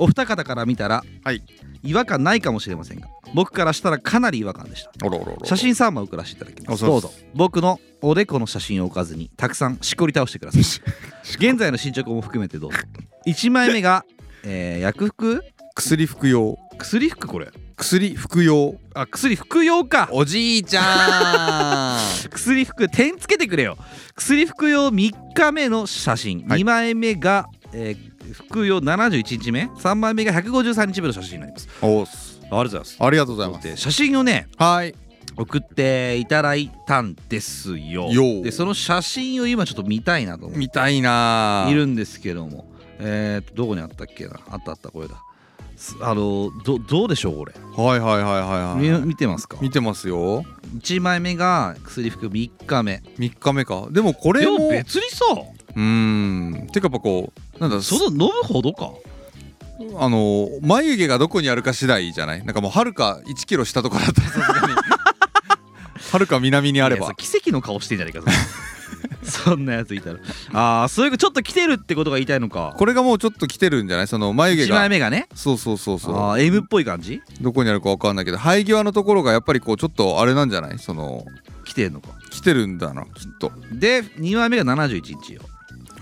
お二方から見たらはい。違和感ないかもしれませんが僕からしたらかなり違和感でした。おろおろおろ写真3枚送らせていただきます。どうぞ。僕のおでこの写真を置かずにたくさんしこり倒してください。現在の進捗も含めてどうぞ。1枚目が、えー薬服？薬服用。薬服これ。薬服用。あ薬服用か。おじいちゃん。薬服点つけてくれよ。薬服用3日目の写真、はい。2枚目が、えー服用71日目。3枚目が153日目の写真になります。おっす。ありがとうございます。ありがとうございます。で写真をねはい。送っていただいたんですよ。でその写真を今ちょっと見たいなと思って。見たいな。いるんですけども。えー、とどこにあったっけな？あったあったこれだ。すあのどどうでしょうこれ、はいはいはいはいみはい。見てますか？見てますよ。1枚目が薬服3日目。3日目か。でもこれでもも別にさ。うーん。てかやっぱこうなんだその飲むほどか？あの眉毛がどこにあるか次第じゃない？なんかもうはるか1キロ下とかだったらさすがに。はるか南にあれば。奇跡の顔してんじゃねえか そんなやついたら。ああそういうちょっと来てるってことが言いたいのか。これがもうちょっと来てるんじゃない？その眉毛1枚が目がね。そうそうそうそう。あー M っぽい感じ？どこにあるかわかんないけど生え際のところがやっぱりこうちょっとあれなんじゃない？その来てんのか。来てるんだなきっと。で2枚目が71日よ。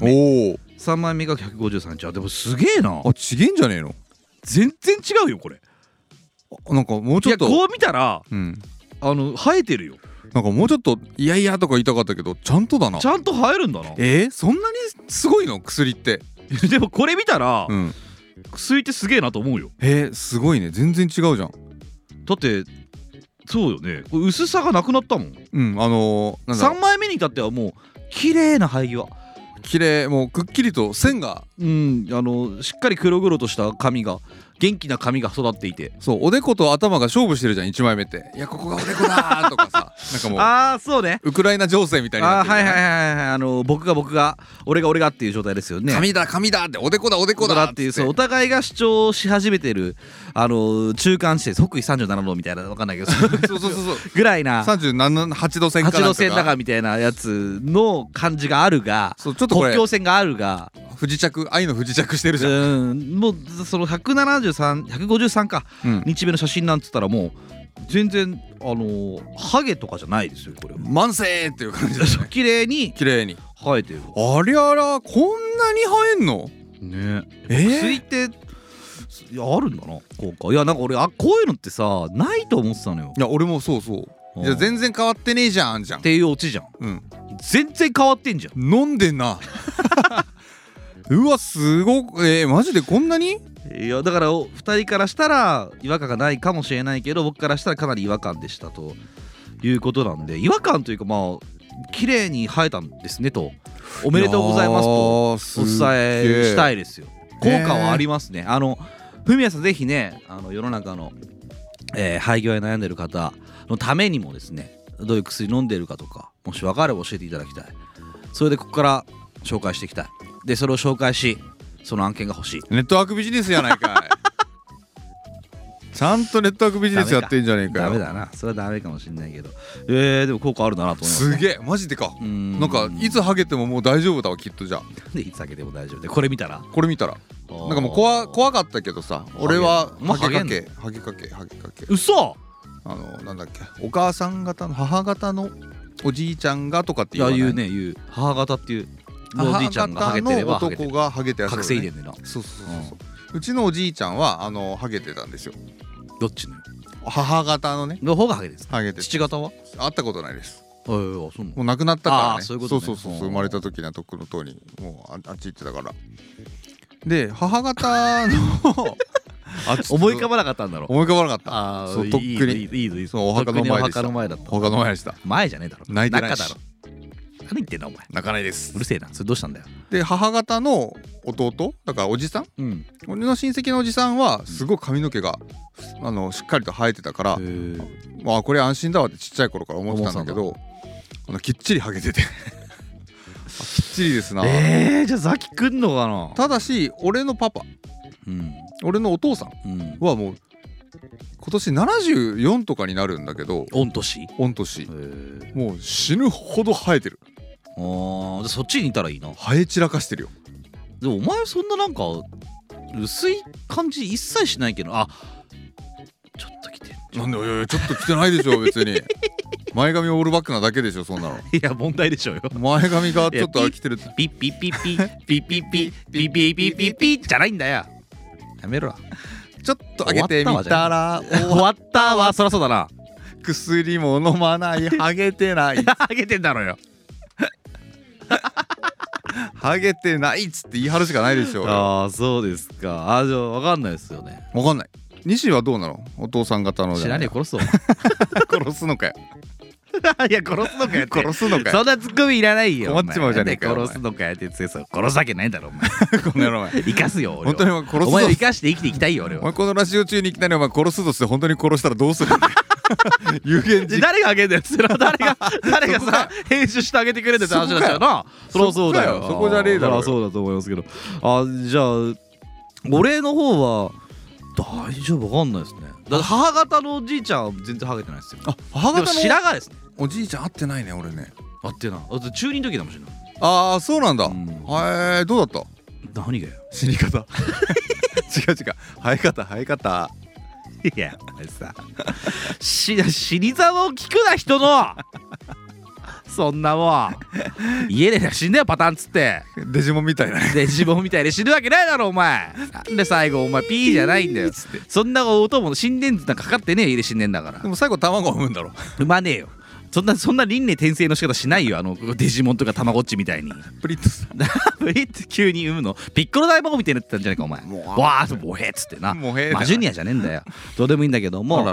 おお3枚目が153日あでもすげえな。あちげんじゃねえの？全然違うよこれ。あなんかもうちょっといやこう見たらうん。あの生えてるよ。なんかもうちょっといやいやとか言いたかったけどちゃんとだな。ちゃんと生えるんだな。えー、そんなにすごいの？薬って。でもこれ見たら、うん。薬ってすげえなと思うよ。えー、すごいね。全然違うじゃん。だってそうよね。薄さがなくなったもん。うんあのー、なんだろ3枚目に至ってはもう綺麗な生え際。う綺麗もうくっきりと線がうんあのしっかり黒々とした髪が元気な髪が育っていて。そうおでこと頭が勝負してるじゃん1枚目って。いやここがおでこだーとかさ。なんかもうああそうね。ウクライナ情勢みたいになってるはいはいはいはい。あの僕が僕が俺が俺がっていう状態ですよね。髪だ髪だっておでこだおでこだだっていうそうお互いが主張し始めてるあの中間地点北緯37度みたいなわかんないけど。そうそうそうそう。ぐらいな。38度線か八な度線だかみたいなやつの感じがあるがそうちょっとこれ国境線があるが。不時着愛の不時着してるじゃん、うんもうその173153か。うん。日米の写真なんつったらもう全然あのーハゲとかじゃないですよこれ慢性っていう感じだね。綺麗に。綺麗に。生えてる。ありゃらこんなに生えんの？ね。えー？薬っていやあるんだな効果。いやなんか俺あこういうのってさないと思ってたのよ。いや俺もそうそう。いや全然変わってねえじゃんじゃん。っていうオチじゃん。うん。全然変わってんじゃん。飲んでんな。うわすごくえー、マジでこんなに？いやだからお2人からしたら違和感がないかもしれないけど僕からしたらかなり違和感でしたということなんで違和感というかまあ綺麗に生えたんですねと。おめでとうございますとお伝えしたいいですよ。効果はありますね、あのふみやさんぜひねあの世の中の、えー廃業に悩んでる方のためにもですねどういう薬飲んでるかとかもし分かれば教えていただきたい。それでここから紹介していきたい。でそれを紹介しその案件が欲しい。ネットワークビジネスやないかい。ちゃんとネットワークビジネスやってんじゃねえかよ。ダメだな。それはダメかもしれないけど。えー、でも効果あるんだなと思いますすげえ。マジでか。うん。なんかいつハゲてももう大丈夫だわきっとじゃあ。でいつ開けても大丈夫。でこれ見たら。これ見たら。なんかもう怖怖かったけどさ俺はハゲかけハゲかけハゲかけ。嘘！あのなんだっけ。お母さん方の母方のおじいちゃんがとかっていや言わない？言うね言う。母方っていう。母おじいちゃんがハゲてればハゲてがハゲて覚醒遺伝でな。そうそうそうそう。うちのおじいちゃんはあのハゲてたんですよ。どっちの？母方のね。の方がハゲですハゲて父方は？会ったことないです。えー、あそうもう亡くなったからあねーそういうことね。そうそうそう生まれた時にはとっくの通りもうああっち行ってたから。で母方の あ思い浮かばなかったんだろ思い浮かばなかった。あそうとっくに。いいぞいいぞいいお墓の前でした。お墓の前でした。前じゃねえだろ。泣いてないし。中だろ何言ってんだお前。泣かないです。うるせえな。それどうしたんだよ。で母方の弟だからおじさんうん。俺の親戚のおじさんはすごい髪の毛があのしっかりと生えてたから、まあこれ安心だわってちっちゃい頃から思ってたんだけどあのきっちりハゲてて。あきっちりですな、えー、じゃあザキくんのかな？ただし俺のパパうん。俺のお父さんうん。はもう今年74とかになるんだけど御年？御年。え。ー、もう死ぬほど生えてるあーじゃあそっちにいたらいいな。生え散らかしてるよ。でもお前そんななんか薄い感じ一切しないけどあちょっと来て。んなんでいやいやちょっと来てないでしょ 別に。前髪オールバックなだけでしょそんなの。いや問題でしょうよ。前髪がちょっと来てる。ピッピッピッピッピッピッピッピッピッピッピッピッじゃないんだよやめろちょっと上げてみたら終わったわそりゃそうだな薬も飲まないハゲてないあげてんだろうよ ハゲてないっつって言い張るしかないでしょわああそうですか。あじゃあ分かんないですよね。かんない。西はどうなの？お父さん方のじ知らねえ殺すぞ 殺すのかよ。いや殺すのかよ殺すのかよ。そんなツッコミいらないよ困っちまうじゃねえか殺すのかよって殺すわけないだろお前。この野郎お前生かすよ俺本当にお前殺すぞお前を生かして生きていきたいよ俺はお前このラジオ中にいきなりお前殺すぞって本当に殺したらどうするんだよ 有言で実誰があげんだよそれは。誰が誰がさ編集してあげてくれるって話になっちゃうなそりゃそうだよ。そこじゃねえだろ。そうだと思いますけど。あじゃあ俺の方は大丈夫わかんないですね。だって母方のおじいちゃんは全然ハゲてないですよ。あ母方の白髪ですね。おじいちゃん会ってないね俺ね。あってなだって中二の時だもんしれない。ああそうなんだ、うん。へえどうだった？何がよ。死に方。違う違う。生え方生え方いやお前さ。し死にざまを聞くな人の。そんなもん。家で死んだよパターンっつって。デジモンみたいな。ねで自分みたいに死ぬわけないだろお前。なんで最後お前ピーじゃないんだよ。そんな音も心電図なんかかかってねえ家で死んでんだから。でも最後卵を産むんだろ。産まねえよそんなそんな輪廻転生の仕方しないよ。あのデジモンとかたまごっちみたいに。プリッとさプリって急に産むの。ピッコロ大魔王みたいになってたんじゃないかお前。わーっとボヘっつってな。マジュニアじゃねえんだよどうでもいいんだけどもあ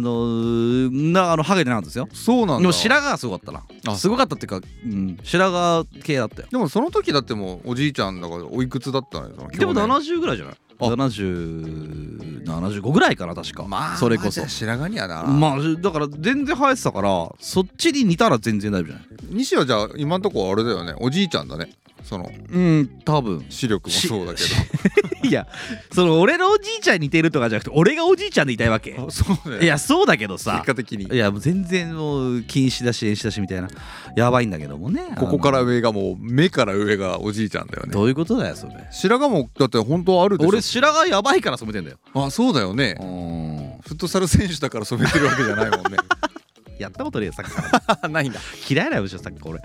のーなあのハゲてなかったですよそうなんだでも白髪がすごかったなあすごかったっていうか、うん、白髪系だったよでもその時だってもうおじいちゃんだからおいくつだったのよでも去年70ぐらいじゃないあ7075ぐらいかな確か、まあそれこそ。白髪にはな、まあだから全然生えてたからそっちに似たら全然大丈夫じゃない？西はじゃあ今んとこあれだよね。おじいちゃんだねそのうん多分。視力もそうだけ いやその俺のおじいちゃんに似てるとかじゃなくて俺がおじいちゃんでいたいわけ。そうだよ。いやそうだけど結さ果的に。いやもう全然もう禁止だし遠視だしみたいな。やばいんだけどもね。ここから上がもう目から上がおじいちゃんだよね。どういうことだよそれ。白髪もだって本当はあるでしょ。俺白髪やばいから染めてんだよ。あそうだよね。うん。フットサル選手だから染めてるわけじゃないもんね。やったことねえよさっきからないんだ。嫌いなよむしろさっき俺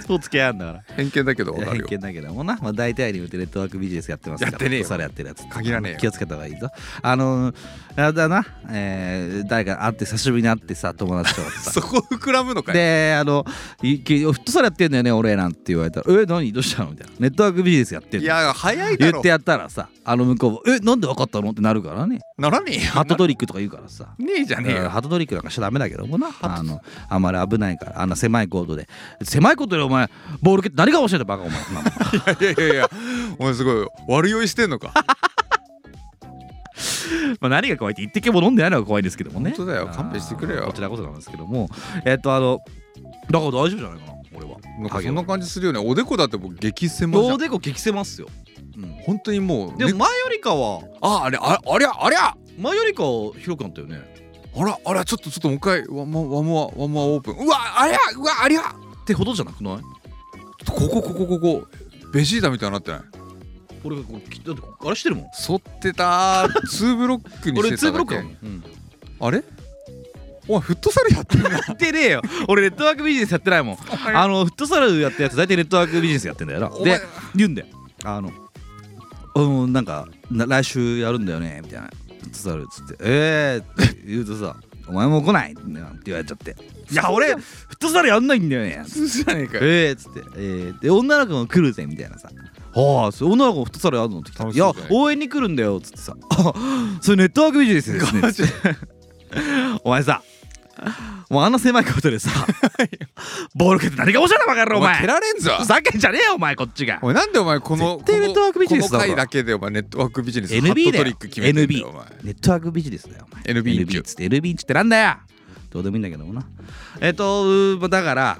スポーツ系あんだから。偏見だけどわかるよ。偏見だけどもな、まあ、大体に言うてネットワークビジネスやってますから。やってねえよ。フットサルやってるやつ。限らねえよ。気をつけた方がいいぞ。あのー、あれだな、えー、誰か会って久しぶりに会ってさ友達とさ。そこ膨らむのかよであのフットサルやってんだよね俺なんて言われたら「え何？どうしたの?」みたいな「ネットワークビジネスやってんの?」いや早いだろ。言ってやったらさあの向こうも「えなんで分かったの?」ってなるからね。ならねえよ。ハットトリックとか言うからさ。ねえじゃねえよ。うんハートトリックなんかしちゃダメだけどもな。あのあんまり危ないから。あんな狭いコートで。狭いコートでお前ボール蹴って何が教えてバカお前。そんなもんいやいやいや。お前すごい悪酔いしてんのか まあ何が怖いって言ってけも飲んでないのが怖いんですけどもね。本当だよ。勘弁してくれよ。こちらこそなんですけども。えっとあのだから大丈夫じゃないかな俺は。なんかそんな感じするよね。おでこだってもう激狭じゃん。おでこ激狭っすよ、うん、本当にもうねでも前よりかは。ああれあありゃありゃ！前よりかは広くなったよね。あらあらちょっとちょっともう一回 one more one more one more open。うわありゃうわありゃ！ってほどじゃなくない？ここここここ。ベジータみたいになってない？俺がこうきだってあれしてるもん。反ってたー。ツーブロックに俺2してただけ。ブロックだもん、うん。あれ？お前フットサルやってんなやってねえよ。俺ネットワークビジネスやってないもん。あのフットサルやったやつ大体ネットワークビジネスやってんだよな。お前で言うんだよ。あのうんなんかな来週やるんだよねみたいな。フットサルっつってええー、って言うとさお前も来ない？なんて言われちゃって。いや俺フットサルやんないんだよね。普通じゃねえかよ。ええっつって。えー、で女の子も来るぜみたいなさはあそれ女の子もフットサルやるのって来たいや楽しそうじゃない？応援に来るんだよっつってさ。あ それネットワークビジネスですね。お前さもうあんな狭いことでさボール蹴って何が面白いのバカ野郎お前。蹴られんぞ。ふざけんじゃねえよお前こっちが。おいなんでお前このネットワークビジネスだろこの回だけでお前ネットワークビジネス NB だよ。NB ネットワークビジネスだよお前。NB っつって。NB っつって。なんだよ。どうでもいいんだけどもな。えっとだから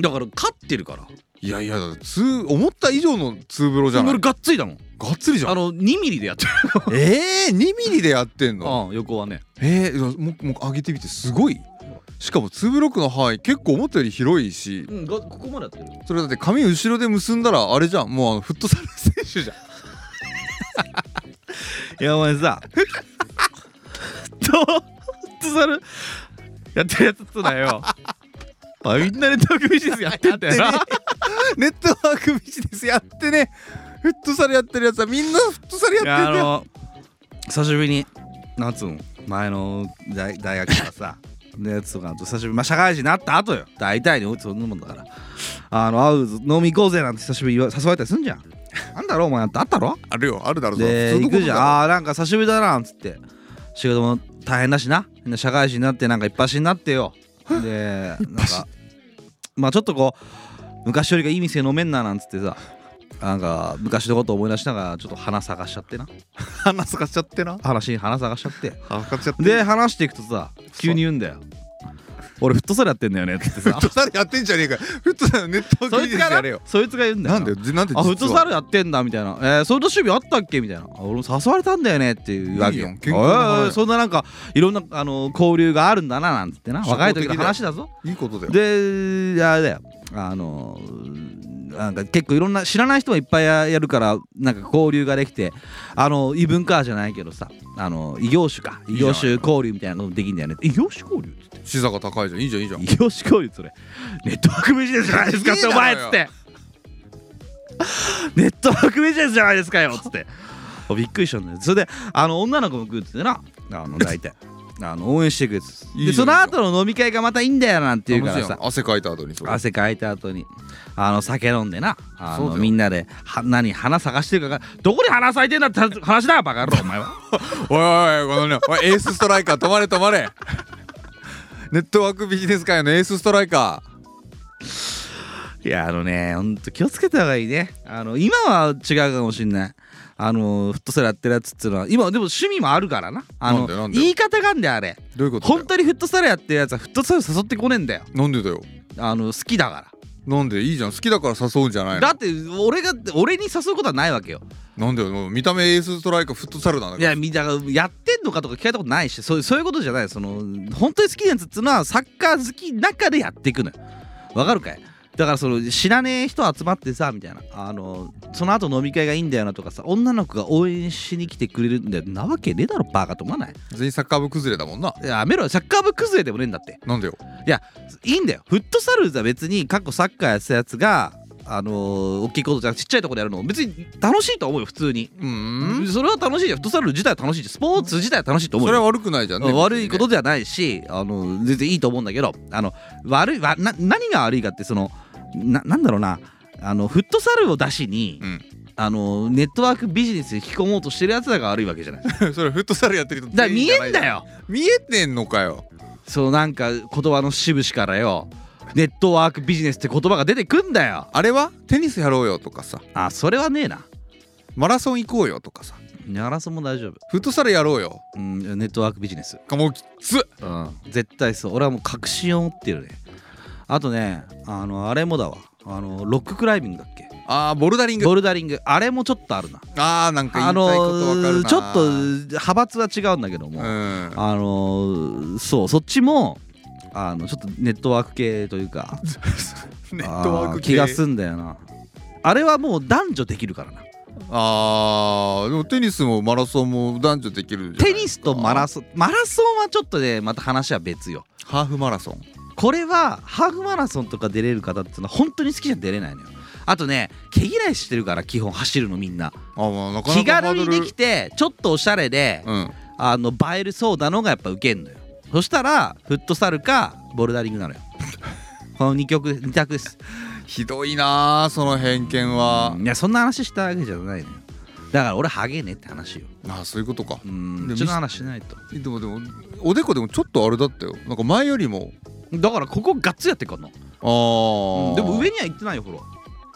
だから勝ってるからいやいやだってツー思った以上のツーブロじゃない？俺がっつりだもん。がっつりじゃん。あの2ミリでやってる。えー、2ミリでやってんの？ああ横はね。えー、もうもう上げてみてすごい。しかもツーブロックの範囲結構思ったより広いし。うんがここまでやってる。それだって髪後ろで結んだらあれじゃん。もうあのフットサル選手じゃん。いやお前さ フットサルやってるやつっつうなよあみんなネットワークビジネスやってんだよな。ネットワークビジネスやってね。フットサルやってるやつはみんなフットサルやってんだよ。の久しぶりになんつうの前の大大学からさ のやつとかと久しぶりまあ社会人になった後よ。大体にそんなもんだから。あの会うぞ飲み行こうぜなんて久しぶりに誘われたりすんじゃん。なんだろお前ってあったろ？あるよあるだろうで行くじゃん。あーなんか久しぶりだななんつって。仕事も大変だしな。社会人になってなんかいっぱしになってよで なんかまあちょっとこう昔よりがいい店飲めんななんつってさなんか昔のこと思い出しながらちょっと花探しちゃってな。鼻すかしちゃってな。話に花探しちゃって。鼻すかしちゃって。で話していくとさ急に言うんだよ俺フットサルやってんだよねってフさットサルやってんじゃねえか。よフットサルネットそいつがやれよそいつが言うんだよ。なんでなんであフットサルややってんだみたいな、えー、そういう趣味あったっけ？みたいな。あ俺も誘われたんだよねっていうわけよ。そんななんかいろんなあの交流があるんだななんつってな若い時の話だぞ。いいことだよ。であれだよあのなんか結構いろんな知らない人もいっぱいややるからなんか交流ができてあの異文化じゃないけどさあの異業種か。異業種交流みたいなのもできんだよね。異業種交流っつって視座が高いじゃん。いいじゃんいいじゃん。異業種交流それ。ネットワークビジネスじゃないですかってお前っつって。ネットワークビジネスじゃないですかよっつって。びっくりしたんだよ。それであの女の子も来るっつってな。あの大体あの応援してくれていいでその後の飲み会がまたいいんだよなんて言うからさ。汗かいた後に汗かいた後に。あの酒飲んでな。あのみんなでは何花探してるかがどこに花咲いてんだって話だよバカ野郎お前は。おいおいこのね。おいエースストライカー止まれ止まれ。ネットワークビジネス界のエースストライカいやあのねほんと気をつけた方がいいね。あの今は違うかもしんないあのフットサルやってるやつっていうのは今でも趣味もあるからな。あのなんでなんで？言い方があんだよあれ。ーどういうことだよ？本当にフットサルやってるやつはフットサル誘ってこねえんだよ。なんでだよ？あの好きだかなんで？いいじゃん。好きだから誘うんじゃないの？らだって俺が俺に誘うことはないわけよ。なんでよ？見た目エースストライカーフットサルなんだいからやみだからやってんのかとか聞かれたことないしそうそういうことじゃない。その本当に好きなやつっつうのはサッカー好きの中でやっていくのよ。わかるかい？だからその知らねえ人集まってさみたいな。あのその後飲み会がいいんだよなとかさ女の子が応援しに来てくれるんだよなわけねえだろバカと思わない？全員サッカー部崩れだもんな。いややめろ。よサッカー部崩れでもねえんだって。なんでよ？いいんだよ。フットサルは別に過去サッカーやってたやつがあのー大きいことじゃなくてちっちゃいところでやるの。別に楽しいと思うよ普通に、うーん。それは楽しいよフットサル自体は楽しいしスポーツ自体は楽しいと思よ。そうれは悪くないじゃんね悪いこと別にねではないしあの全然いいと思うんだけど。あの悪いわな何が悪いかってそのななんだろうな。あのフットサルを出しに、うん。あのネットワークビジネスに引き込もうとしてるやつらが悪いわけじゃない。それフットサルやってる人ら見えんだよ。見えてんのかよ。そうなんか言葉の節々からよ。ネットワークビジネスって言葉が出てくんだよ。あれは？テニスやろうよとかさ。あそれはねえな。マラソン行こうよとかさ。やらそも大丈夫。フットサルやろうよ。うんネットワークビジネス。かもうきつ。っうん。絶対そう。俺はもう確信を持ってるねあとねあのあれもだわ。あのロッククライミングだっけ？あーボルダリング。ボルダリング。あれもちょっとあるな。あーなんか言あいたいことわかるな。のーちょっと派閥は違うんだけども、うん。あのーそうそっちもあのちょっとネットワーク系というか。ネットワーク系。あ気がすんだよな。あれはもう男女できるからな。あーでもテニスもマラソンも男女できるじゃないテニスとマラソン。マラソンはちょっとねまた話は別よ。ハーフマラソンこれはハーフマラソンとか出れる方っていうのは本当に好きじゃ出れないのよ。あとね毛嫌いしてるから基本走るのみんな。気軽にできてちょっとおしゃれで、うん。あの映えるそうなのがやっぱウケんのよ。そしたらフットサルかボルダリングなのよ。この2曲2択です。ひどいなあその偏見は。いやそんな話したわけじゃないのよ。だから俺ハゲねって話よ。あーそういうことか。うん。でちょっと話しないと。でもでもおでこでもちょっとあれだったよ。なんか前よりもだからここガッツやってっからな。あー。でも上には行ってないよほら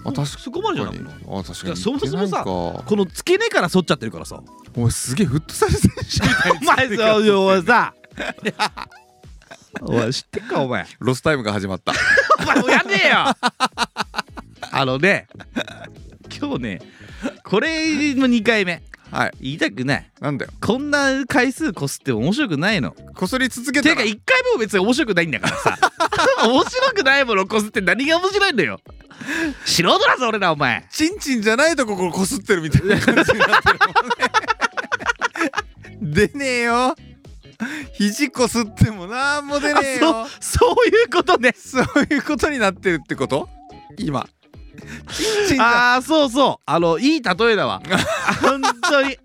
あ確かそこまでじゃない？あ確かに。そもそもさこの付け根から反っちゃってるからさ。お前すげえフットサル選手みたいにお前さお前さ。お前知ってっかお前。ロスタイムが始まった。お前もうやんねえよ。あのね今日ねこれの2回目はい。言いたくない。なんだよ。こんな回数こすっても面白くないの。こすり続けたていうから1回目も別に面白くないんだからさ。面白くないものこすって何が面白いんだよ。素人だぞ俺らお前。チンチンじゃないとこここすってるみたいな感じになってるもんね。出ねえよ。肘こすってもなんも出ねえよ。あそうそういうことね。そういうことになってるってこと？今チンチンああそうそう。あのいい例えだわ。本当に。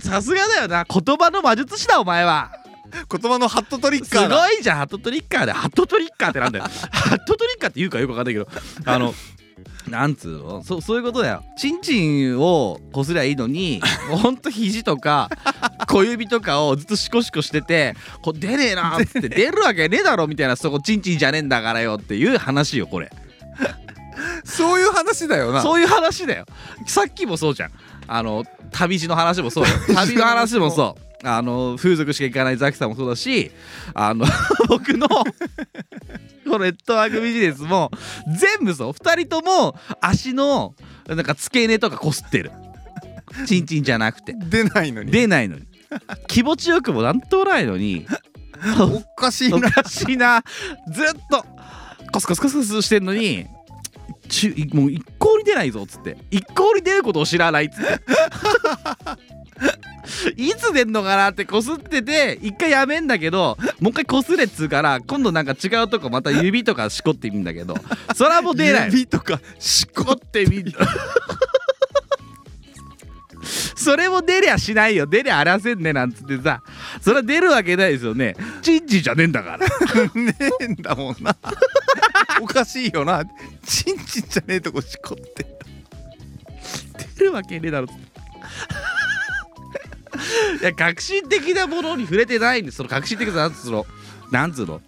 さすがだよな。言葉の魔術師だお前は。言葉のハットトリッすカーだ。ごいじゃん。ハットトリッカーで。ハットトリッカーってなんだよ。ハットトリッカーって言うかよくわかんないけど。あのなんつうの？そそういうことだよ。チンチンをこすりゃいいのにほんと肘とか小指とかをずっとシコシコしててこ出ねえなーっつって出るわけねえだろみたいなそこチンチンじゃねえんだからよっていう話よこれそういう話だよな。そういう話だよ。さっきもそうじゃん。あの旅路の話もそうよ。旅の話も。そう。あの風俗しか行かないザキさんもそうだしあの 僕のこのネットワークビジネスも全部そう。2人とも足のなんか付け根とかこすってる。チンチンじゃなくて。出ないのに。出ないのに。気持ちよくもなんともないのに。おかしいな。おかしいな。ずっとコスコスコスコスしてんのにちゅもう一向に出ないぞっつって。一向に出ることを知らないっつって。いつ出んのかなってこすってて一回やめんだけどもう一回こすれっつうから今度なんか違うとこまた指とかしこってみんだけど。それはもう出ない。指とかしここってみんな。それも出りゃしないよ。出りゃあらせんねなんつってさ。それは出るわけないですよね。チンチンじゃねえんだから。ねえんだもんなおかしいよな。チンチンじゃねえとこしこって。出るわけねえだろ。いや革新的なものに触れてないんですその革新的ななんつうの？なんつうの？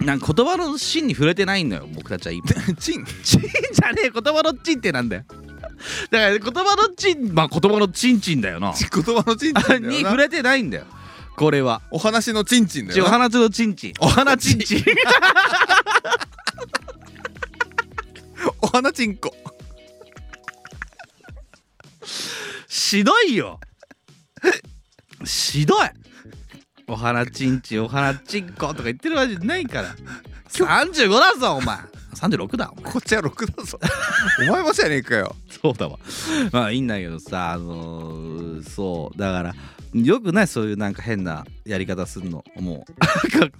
なんか言葉の芯に触れてないのよ僕たちは今。チンチンじゃねえ。言葉のチンってなんだよ。だから言葉のチンまあ言葉のチンチンだよな。言葉のチンチンに触れてないんだよ。これは。お話のチンチンだよな。お花のチンチンお花チンチン お花チンコしどいよ。しどい。お花チンチンお花チンコとか言ってるわけじゃないから。35だぞお前。36だお前。こっちは6だぞ。お前もじゃねえかよ。そうだわ。まあいいんだけどさあのーそう。だからよくない？そういうなんか変なやり方すんの。も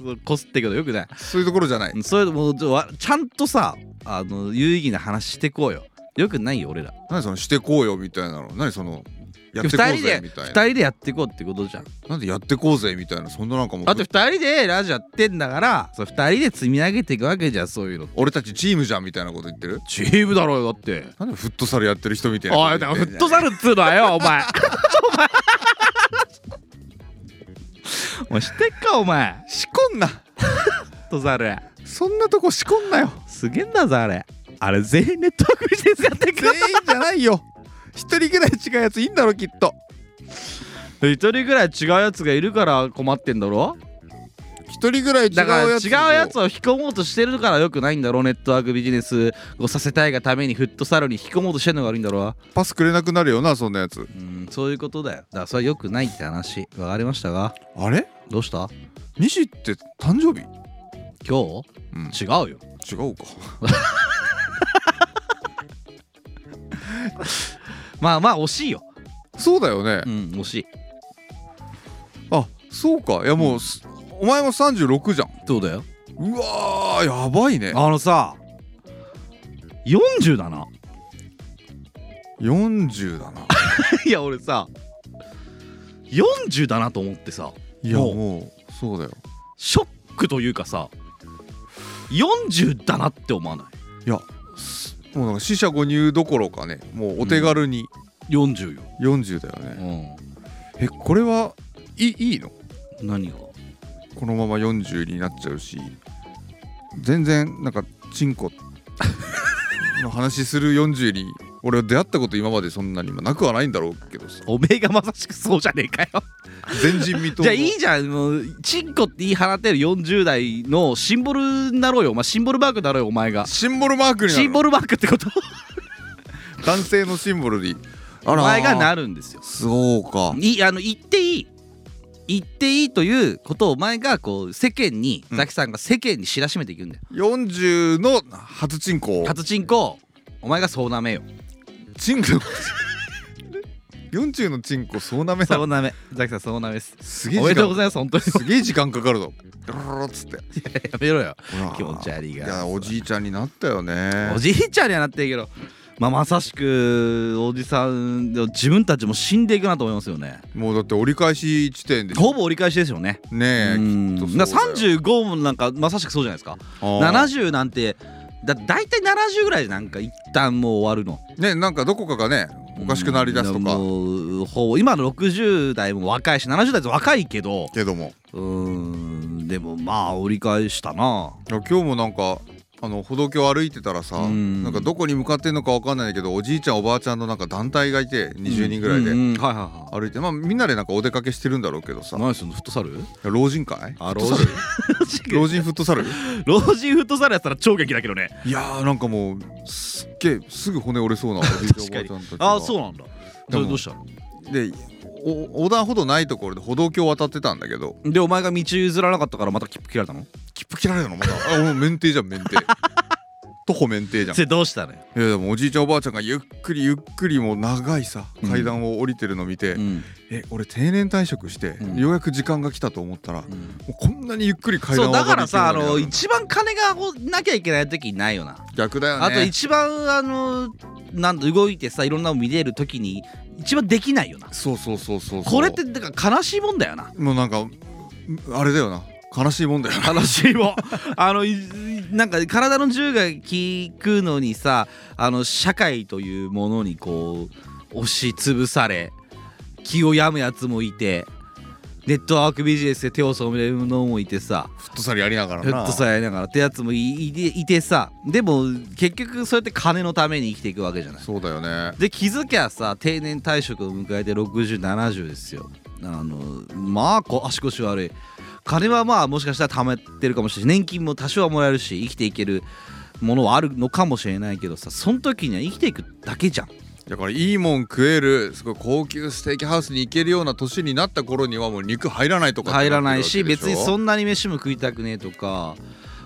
う。こすってけどよくない？そういうところじゃない。そういうのもうちゃんとさあの有意義な話してこうよ。よくないよ俺ら。何そのしてこうよみたいなの？何そのやって2こう人でぜみたいな。二人でやっていこうってことじゃん。なんでやってこうぜみたいな？そんななんかもう。だって2人でラジオやってんだからそう2人で積み上げていくわけじゃんそういうの俺たちチームじゃんみたいなこと言ってる？チームだろうよだって。なんでフットサルやってる人みたいなおいだからフットサルっつうのはよお前お前お前知ってっかお前。仕込んなフットサルそんなとこ仕込んなよ。すげえんだぞあれ。あれ全員ネットワークビジネスやってっか全員じゃないよ。一人ぐらい違うやついいんだろきっと。一人ぐらい違うやつがいるから困ってんだろ。一人ぐらい違うだから違うやつを引き込もうとしてるからよくないんだろうネットワークビジネスをさせたいがためにフットサルに引き込もうとしてるのが悪いんだろ。パスくれなくなるよなそんなやつ。ううんそういうことだよ。だからそれはよくないって話。わかりましたかあれ？どうした？西って誕生日？今うん。日違うよ。違うか。まあまあ惜しいよ。そうだよね。うん惜しい。あそうか。いやもうすお前も36じゃん。そうだよ。うわーやばいね。あのさ40だな。40だな。いや俺さ40だなと思ってさいやもう。そうだよ。ショックというかさ40だなって思わない？いやすもうなんか死者誤入どころかねもうお手軽に。40よ、40だよね、うえこれはいいいの？ん、何が？このまま40になっちゃうし全然なんかチンコの話する40に俺は出会ったこと今までそんなになくはないんだろうけどさ。おめえがまさしくそうじゃねえかよ。前人未到じゃあいいじゃんもうチンコって言い放てる40代のシンボルになろうよ。お前シンボルマークになろうよお前が。シンボルマークになる。シンボルマークってこと？男性のシンボルに。お前がなるるんですよ。そうか。いいあの言っていい。言っていいということをお前がこう世間に、うん。ザキさんが世間に知らしめていくんだよ。40の初チンコを初チンコお前がそうなめよチンコ。40のチンコそうなめなそうなめ。ザキさんそうなめです。すげえおめでとうご時ざいます本当に。間すげえ時間かかるぞ。ドロロロっつってやめろよ。気持ち悪いがいやおじいちゃんになったよね。おじいちゃんにはなってるけどまあまさしくおじさん自分たちも死んでいくなと思いますよね。もうだって折り返し地点でほぼ折り返しですよね。ねえうん。きっとそうだだよ35もなんかまさしくそうじゃないですか。あー。70なんてだ大体70ぐらいでなんか一旦もう終わるの。ねなんかどこかがねおかしくなりだすとか。もうほぼ今の60代も若いし70代って若いけど。けども。うーんでもまあ折り返したな。今日もなんかあの歩道橋歩いてたらさうん。なんかどこに向かってんのかわかんないけどおじいちゃんおばあちゃんのなんか団体がいて20人ぐらいで歩いてまあみんなでなんかお出かけしてるんだろうけどさ。い何すんのフットサル？老人会？あフットサル？老人。フットサル？老人フットサルやったら超激だけどね。いやーなんかもうすっげえすぐ骨折れそうなおじいちゃんおばあちゃんたちが。ああそうなんだ。それどうしたの？でお横断歩道ないところで歩道橋渡ってたんだけどでお前が道譲らなかったからまた切符切られたの切符切られたのまたあもう免停じゃん免停徒歩免停じゃんそれどうしたのよ、いやでもおじいちゃんおばあちゃんがゆっくりゆっくりもう長いさ階段を降りてるの見て、うんえ俺定年退職して、うんようやく時間が来たと思ったら、うんうこんなにゆっくり階段をそうだ上がりきれからさあの一番金がなきゃいけない時ないよな、逆だよねあと一番あのなん動いてさいろんなの見れる時に一番できないよな。そうそうそうそうこれってだから悲しいもんだよな。もうなんかあれだよな。悲しいもんだよな。悲しいもん。あのいなんか体の銃が効くのにさあの社会というものにこう押しつぶされ気を病むやつもいてネットワークビジネスで手を染めるのもいてさ。フットサルやりながらな。フットサルやりながら。ってやつもいいていてさ。でも結局そうやって金のために生きていくわけじゃない。そうだよね。で気づきゃさ定年退職を迎えて6070ですよ。あのまあこ足腰悪い。金はまあもしかしたら貯めてるかもしれない年金も多少はもらえるし生きていけるものはあるのかもしれないけどさその時には生きていくだけじゃんだからいいもん食えるすごい高級ステーキハウスに行けるような年になった頃にはもう肉入らないとか入らないし別にそんなに飯も食いたくねえとか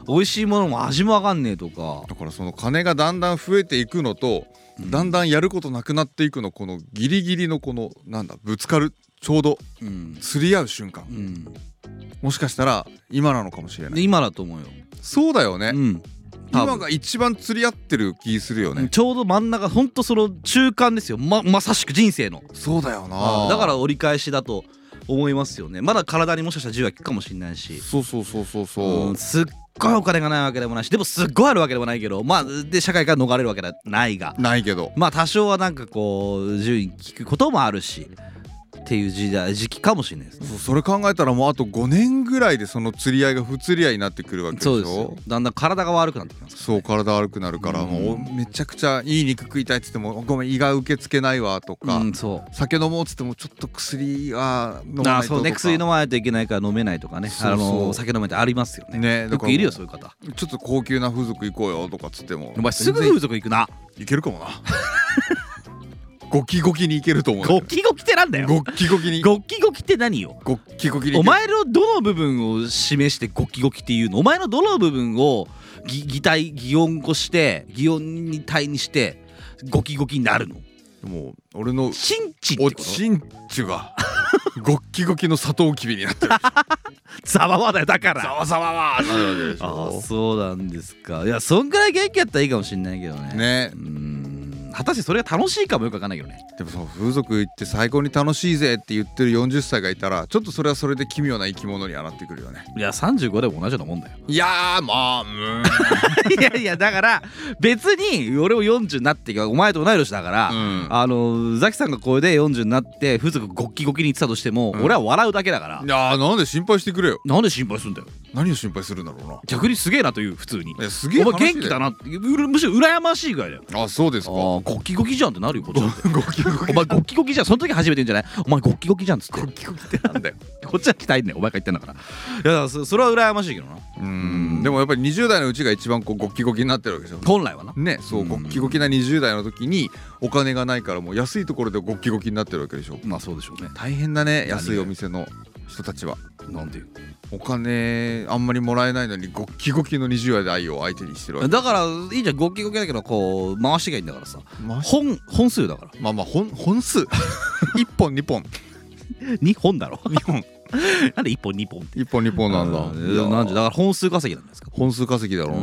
美味しいものも味もわかんねえとか。だからその金がだんだん増えていくのと、だんだんやることなくなっていくのこのギリギリのこのなんだぶつかるちょうどうん、釣り合う瞬間。うん、もしかしたら今なのかもしれない。で今だと思うよ、そうだよね、うん今が一番釣り合ってる気するよね、ちょうど真ん中ほんとその中間ですよ。ままさしく人生の。そうだよな。だから折り返しだと思いますよね。まだ体にもしかしたら銃が効くかもしれないし。そうそうそうそうそう、うんすっごいお金がないわけでもないし。でもすっごいあるわけでもないけどまあで社会から逃れるわけではないが。ないけど。まあ多少はなんかこう銃に効くこともあるしっていう時代時期かもしれないですね。それ考えたらもうあと5年ぐらいでその釣り合いが不釣り合いになってくるわけでしょ。だんだん体が悪くなってきますそう体悪くなるから、うん。もうめちゃくちゃいい肉食いたいっつってもごめん胃が受け付けないわとか、うんそう。酒飲もうっつってもちょっと薬は飲まないととか。あそうね。薬飲まないといけないから飲めないとかね。そうそう。あの酒飲めてありますよね。ねよくいるよそういう方。ちょっと高級な風俗行こうよとかっつっても。お前すぐ風俗行くな。行けるかもな ゴキゴキに行けると思う。ゴキゴキってなんだよ。ゴキゴキに。ゴキゴキって何よ？ゴキゴキに。お前のどの部分を示してゴキゴキっていうの？お前のどの部分を擬擬態擬音語して擬音に体にしてゴキゴキになるの？もう俺のチンチンってこと？おちんちゅが ゴッキゴキのサトウキビになってる。ざわわだよだかざらわざわわーなるわけでしあそうなんですか。いやそんぐらい元気やったらいいかもしんないけどね。ね。うーん果たしてそれが楽しいかもよくわかんないけどね。でもその風俗行って最高に楽しいぜって言ってる40歳がいたらちょっとそれはそれで奇妙な生き物にはなってくるよね。いや35でも同じようなもんだよ。いやーまあう。いやいやだから別に俺も40になってお前と同い年だから、うん。あのザキさんがこれで40になって風俗ゴッキゴキに言ってたとしても、うん。俺は笑うだけだから。いやーなんで心配してくれよ。なんで心配するんだよ。何を心配するんだろうな。逆にすげえなという普通に。いやすげえお前話元気だなむしろ羨ましいぐらいだよ。あそうですあかーゴッキゴキじゃんってなるよこっちだって。ゴキゴキ。お前ゴッキゴキじゃんその時初めて言うんじゃない？お前ゴッキゴキじゃんっつって。ゴキゴキってなんだよ。こっちは期待んねんお前が言ってんだから。いやだからそそれは羨ましいけどな。うん。でもやっぱり20代のうちが一番こうゴキゴキになってるわけでしょ。本来はな。ねそううん。ゴッキゴキな20代の時にお金がないからもう安いところでゴッキゴキになってるわけでしょ。まあそうでしょうね。大変だね安いお店の人たちは。なんでよ。お金あんまりもらえないのにゴッキゴキの20代を相手にしてるわけ。だからいいじゃん。ゴッキゴキだけどこう回してがいいんだからさ。まあ本本数だから。まあまあ本本数。1本2本。2 本だろ。2本 なんで1本2本って。1本2本なんだ。なんでだから本数稼ぎなんですか？本数稼ぎだろう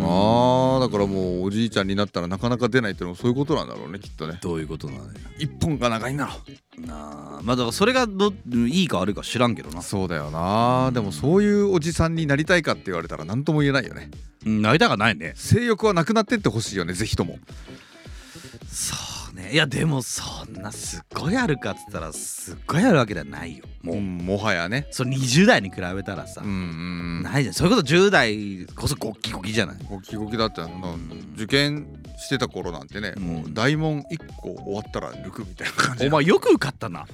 な。だからもうおじいちゃんになったらなかなか出ないっていうのもそういうことなんだろうねきっとね。どういうことなのよ1本が長いんだろなあ。まあだからそれがどいいか悪いか知らんけどな。そうだよな。でもそういうおじさんになりたいかって言われたら何とも言えないよね。うんなりたかないね。性欲はなくなってってほしいよねぜひとも。そうね。いやでもそんなすっごいあるかっつったらすっごいあるわけではないよ。もう、うんもはやね。その20代に比べたらさ、うんうん。ないじゃん。それこそ10代こそゴッキゴキじゃない。ゴキゴキだってあの受験してた頃なんてね、うん。もう大問1個終わったら抜くみたいな感じお前よく受かったな。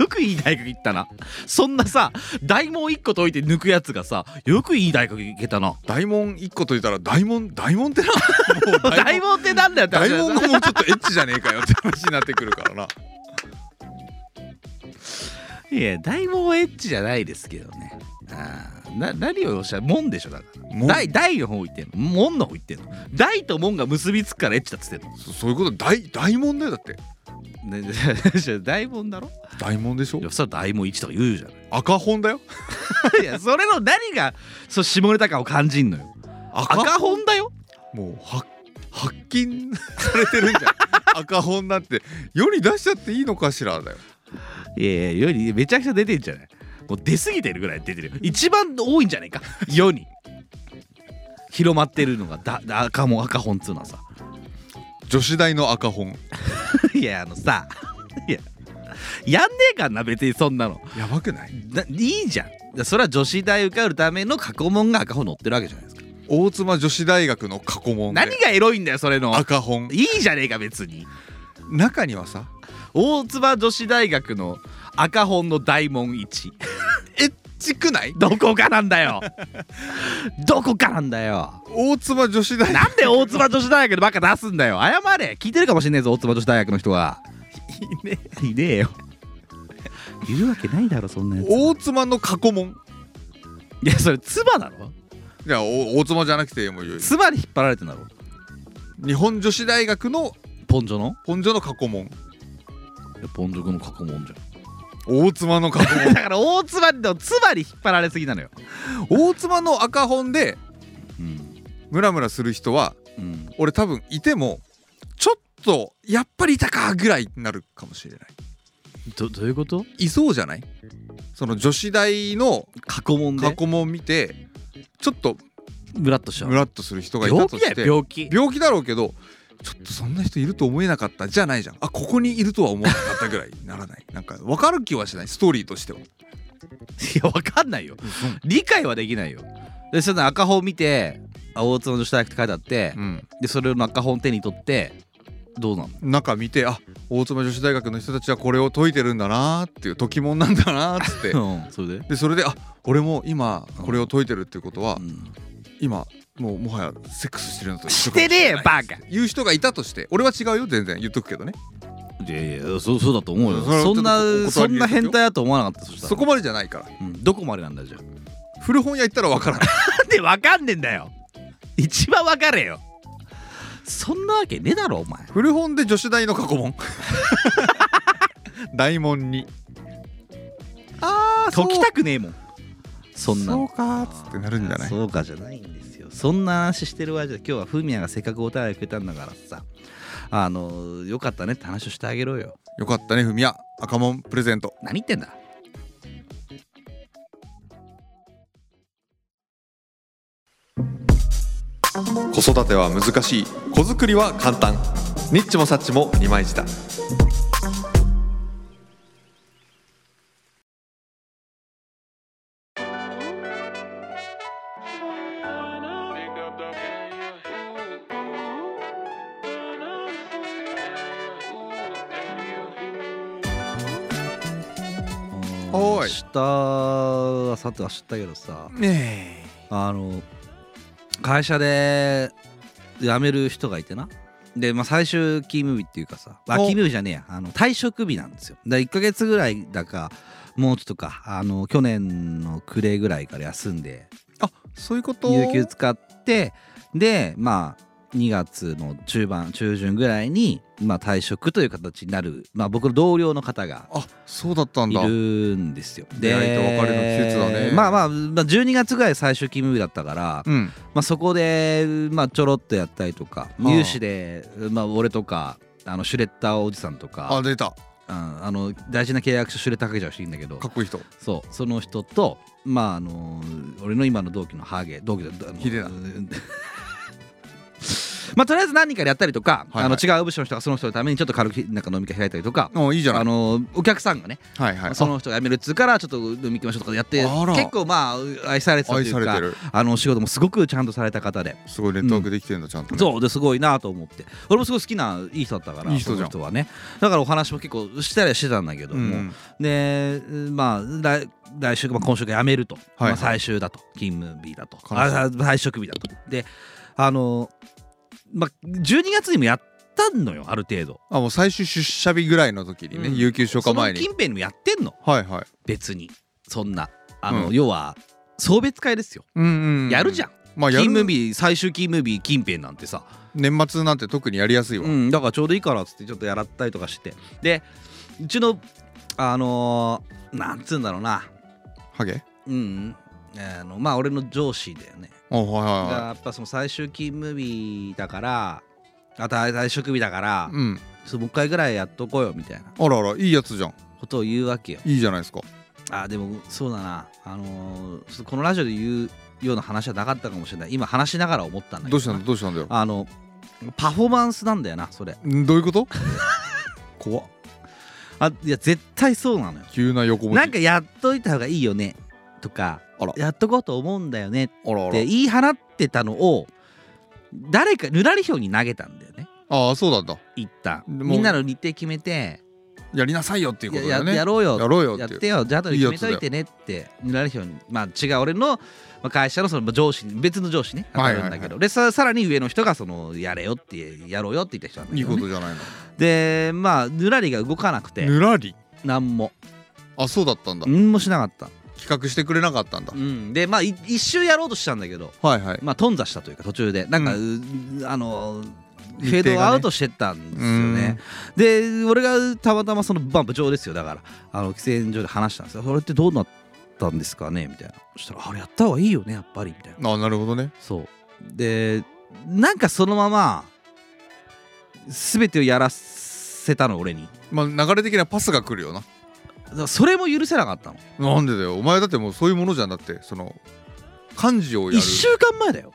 よくいい大学行ったな。そんなさ大問1個解いて抜くやつがさよくいい大学行けたな。大問1個と言ったら大問大問ってな 大問ってなんだよって話大だよ問がもうちょっとエッチじゃねえかよって話になってくるからな。いや大門はエッチじゃないですけどね。あーな何をおっしゃる門でしょだから。大大の方言ってんの？門の方言ってんの？大と門が結びつくからエッチだっつってんの？そそういうこと？大大問だよだって。ね 大門だろ？大問でしょ？いやそしたら大門1とか言うじゃない赤本だよ。いやそれの何がそう下ネタ感を感じんのよ。赤本？だよ。もうは発禁されてるんじゃん。赤本なんて。世に出しちゃっていいのかしらだよ。いやいや世にめちゃくちゃ出てんじゃない？もう出過ぎてるぐらい出てるよ。一番多いんじゃないか？世に。広まってるのがだだ赤も赤本っつうのはさ。女子大の赤本。いやあのさ。いややんねえかんな別にそんなの。やばくない？ないいじゃん。だそれは女子大受かるための過去問が赤本載ってるわけじゃないですか大妻女子大学の過去問で。何がエロいんだよそれの。赤本。いいじゃねえか別に。中にはさ。大妻女子大学の赤本の大問1 エッチくない？どこかなんだよ。どこかなんだよ。大妻女子大学。なんで大妻女子大学でばっか出すんだよ。謝れ。聞いてるかもしんねえぞ大妻女子大学の人は。いね。えいねえよ。いるわけないだろそんなやつ大妻の過去問。いやそれ妻だろいやお大妻じゃなくてもう妻に引っ張られてんだろ。日本女子大学のポンジョの？本所の過去問。いやポンジョの過去問じゃ大妻の過去ん問。だから大妻の妻に引っ張られすぎなのよ。大妻の赤本でうん。ムラムラする人はうん。俺多分いてもちょっとやっぱりいたかぐらいになるかもしれない。どどういうこと？いそうじゃない？その女子大の過去問で？過去問見てちょっとムラっとしちゃう。ムラっとする人がいたとしてよ病気。病気だろうけどちょっとそんな人いると思えなかったじゃないじゃん。あここにいるとは思わなかったぐらいにならない。なんか分かる気はしない。ストーリーとしては。いやわかんないよ。理解はできないよ。でその赤本見てあ大津の女子大学って書いてあって、うん。でそれの赤本手に取ってどうなの？中見てあ大妻女子大学の人たちはこれを解いてるんだなーっていう解き問なんだなーっつって。うんそれで、でそれであ俺も今これを解いてるっていうことはうん。今もうもはやセックスしてるのと一してねえバカ。言う人がいたとして俺は違うよ全然。言っとくけどね。いやいやそうそうだと思うよ。そんなそんな変態だと思わなかった。そしたら。そこまでじゃないから。うん、どこまでなんだじゃあ。古本屋行ったら分からないなん。でわかんねえんだよ。一番わかれよそんなわけねえだろお前。古本で女子大の過去問。大問に。ああ解きたくねえもん。そんなの。そうかーっつってなるんじゃない？そうかじゃないんですよ。そんな話してるわけじゃ今日はフミヤがせっかくお便りくれたんだからさ。あのよかったねって話をしてあげろよ。よかったねふみや赤門プレゼント。何言ってんだ？子育ては難しい。子作りは簡単。ニッチもサッチも二枚舌。おい。明日はさては知ったけどさ。ねあの会社で辞める人がいてな。で、まあ、最終勤務日っていうかさあお勤務日じゃねえや。あの退職日なんですよ。で1ヶ月ぐらいだかもうちょっとかあの去年の暮れぐらいから休んで。あそういうこと？有給使ってでまあ2月の中盤中旬ぐらいに、まあ、退職という形になる、まあ、僕の同僚の方があそうだったんいだるんですよ。出会いと別れの季節だね。まあまあ、まあ、12月ぐらい最終勤務日だったから、うん。まあ、そこで、まあ、ちょろっとやったりとかあ。有志で、まあ、俺とかあのシュレッダーおじさんとかあ出た。うんあの大事な契約書シュレッダーかけちゃう人いるんだけどかっこいい人。そうその人とまああの俺の今の同期のハゲ同期であのヒデだ。う んまあとりあえず何人かでやったりとか、はいはい。あの違う部署の人がその人のためにちょっと軽くなんか飲み会開いたりとかおいいじゃない。あのお客さんがね、はいはい。その人が辞めるっつうからちょっと飲み行きましょうとかやって結構まあ愛されてたというか愛されてる。あのお仕事もすごくちゃんとされた方で。すごいネットワークできてるんだちゃんとね。そうですごいなと思って。俺もすごい好きないい人だったからいい人はね。だからお話も結構したりはしてたんだけども、うんでまあ来来週、まあ、今週が辞めると、はいまあ、最終だと。勤務日だと。あ退職日だと。であのまあ12月にもやったのよある程度。あもう最終出社日ぐらいの時にね、うん。有給消化その前に近辺にもやってんの。はいはい。別に。そんな。あの、うん。要は送別会ですよ、うんうんやるじゃん。まあやる。勤務日最終勤務日近辺なんてさ。年末なんて特にやりやすいわ、うん、だからちょうどいいからっつってちょっとやらったりとかして。でうちのあのーなんつうんだろうな。ハゲ？うん。あのまあ俺の上司だよね。おはいはいやっぱその最終勤務日だからあと退職日だからい、うん。もう一回ぐらいやっとこうよみたいな。あらあらいいやつじゃん。ことを言うわけよ。いいじゃないですか。あでもそうだな。あのーこのラジオで言うような話はなかったかもしれない。今話しながら思ったんだけどどうしたんだどうしたんだよ。あのパフォーマンスなんだよなそれ。んどういうこと？怖っ。あいや絶対そうなのよ。急な横文字なんかやっといた方がいいよねとかやっとこうと思うんだよね。って言い放ってたのを誰かぬらりひょうに投げたんだよね。ああそうだ。一旦。でもみんなの日程決めてやりなさいよっていうことだやよねやろうよ。やろうよやってよ。じゃあ後で決めといてねってぬらりひょうに。まあ違う俺のまあ会社のその上司に別の上司ね。当たるんだけど、でささらに上の人がそのやれよってやろうよって言った人なんだいいけど、ね、ことじゃないの。でまあぬらりが動かなくて。ぬらり？何も。あそうだったんだ。何もしなかった、企画してくれなかったんだ。うん、でまあい一周やろうとしたんだけど。はいはい。まあ頓挫したというか途中で。なんか、うあのフェードアウトしてったんですよね。で俺がたまたまその、まあ、部長ですよ。だからあの喫煙所で話したんですよ。それってどうなったんですかね？みたいな。そしたらあれやった方がいいよねやっぱりみたいな。あなるほどね。そう。でなんかそのまま全てをやらせたの俺に。まあ流れ的なパスが来るよなそれも許せなかったの。なんでだよお前だってもうそういうものじゃんだってその漢字をや1る週間前だよ。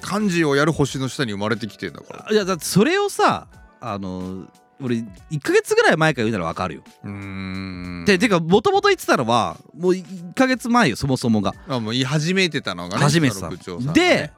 漢字をやる星の下に生まれてきてんだからいやだってそれをさあの俺1ヶ月ぐらい前から言うならわかるよ。うーんでてかもともと言ってたのはもう1ヶ月前よそもそもが。あもう言い始めてたのがね初めてさその部長さんがねで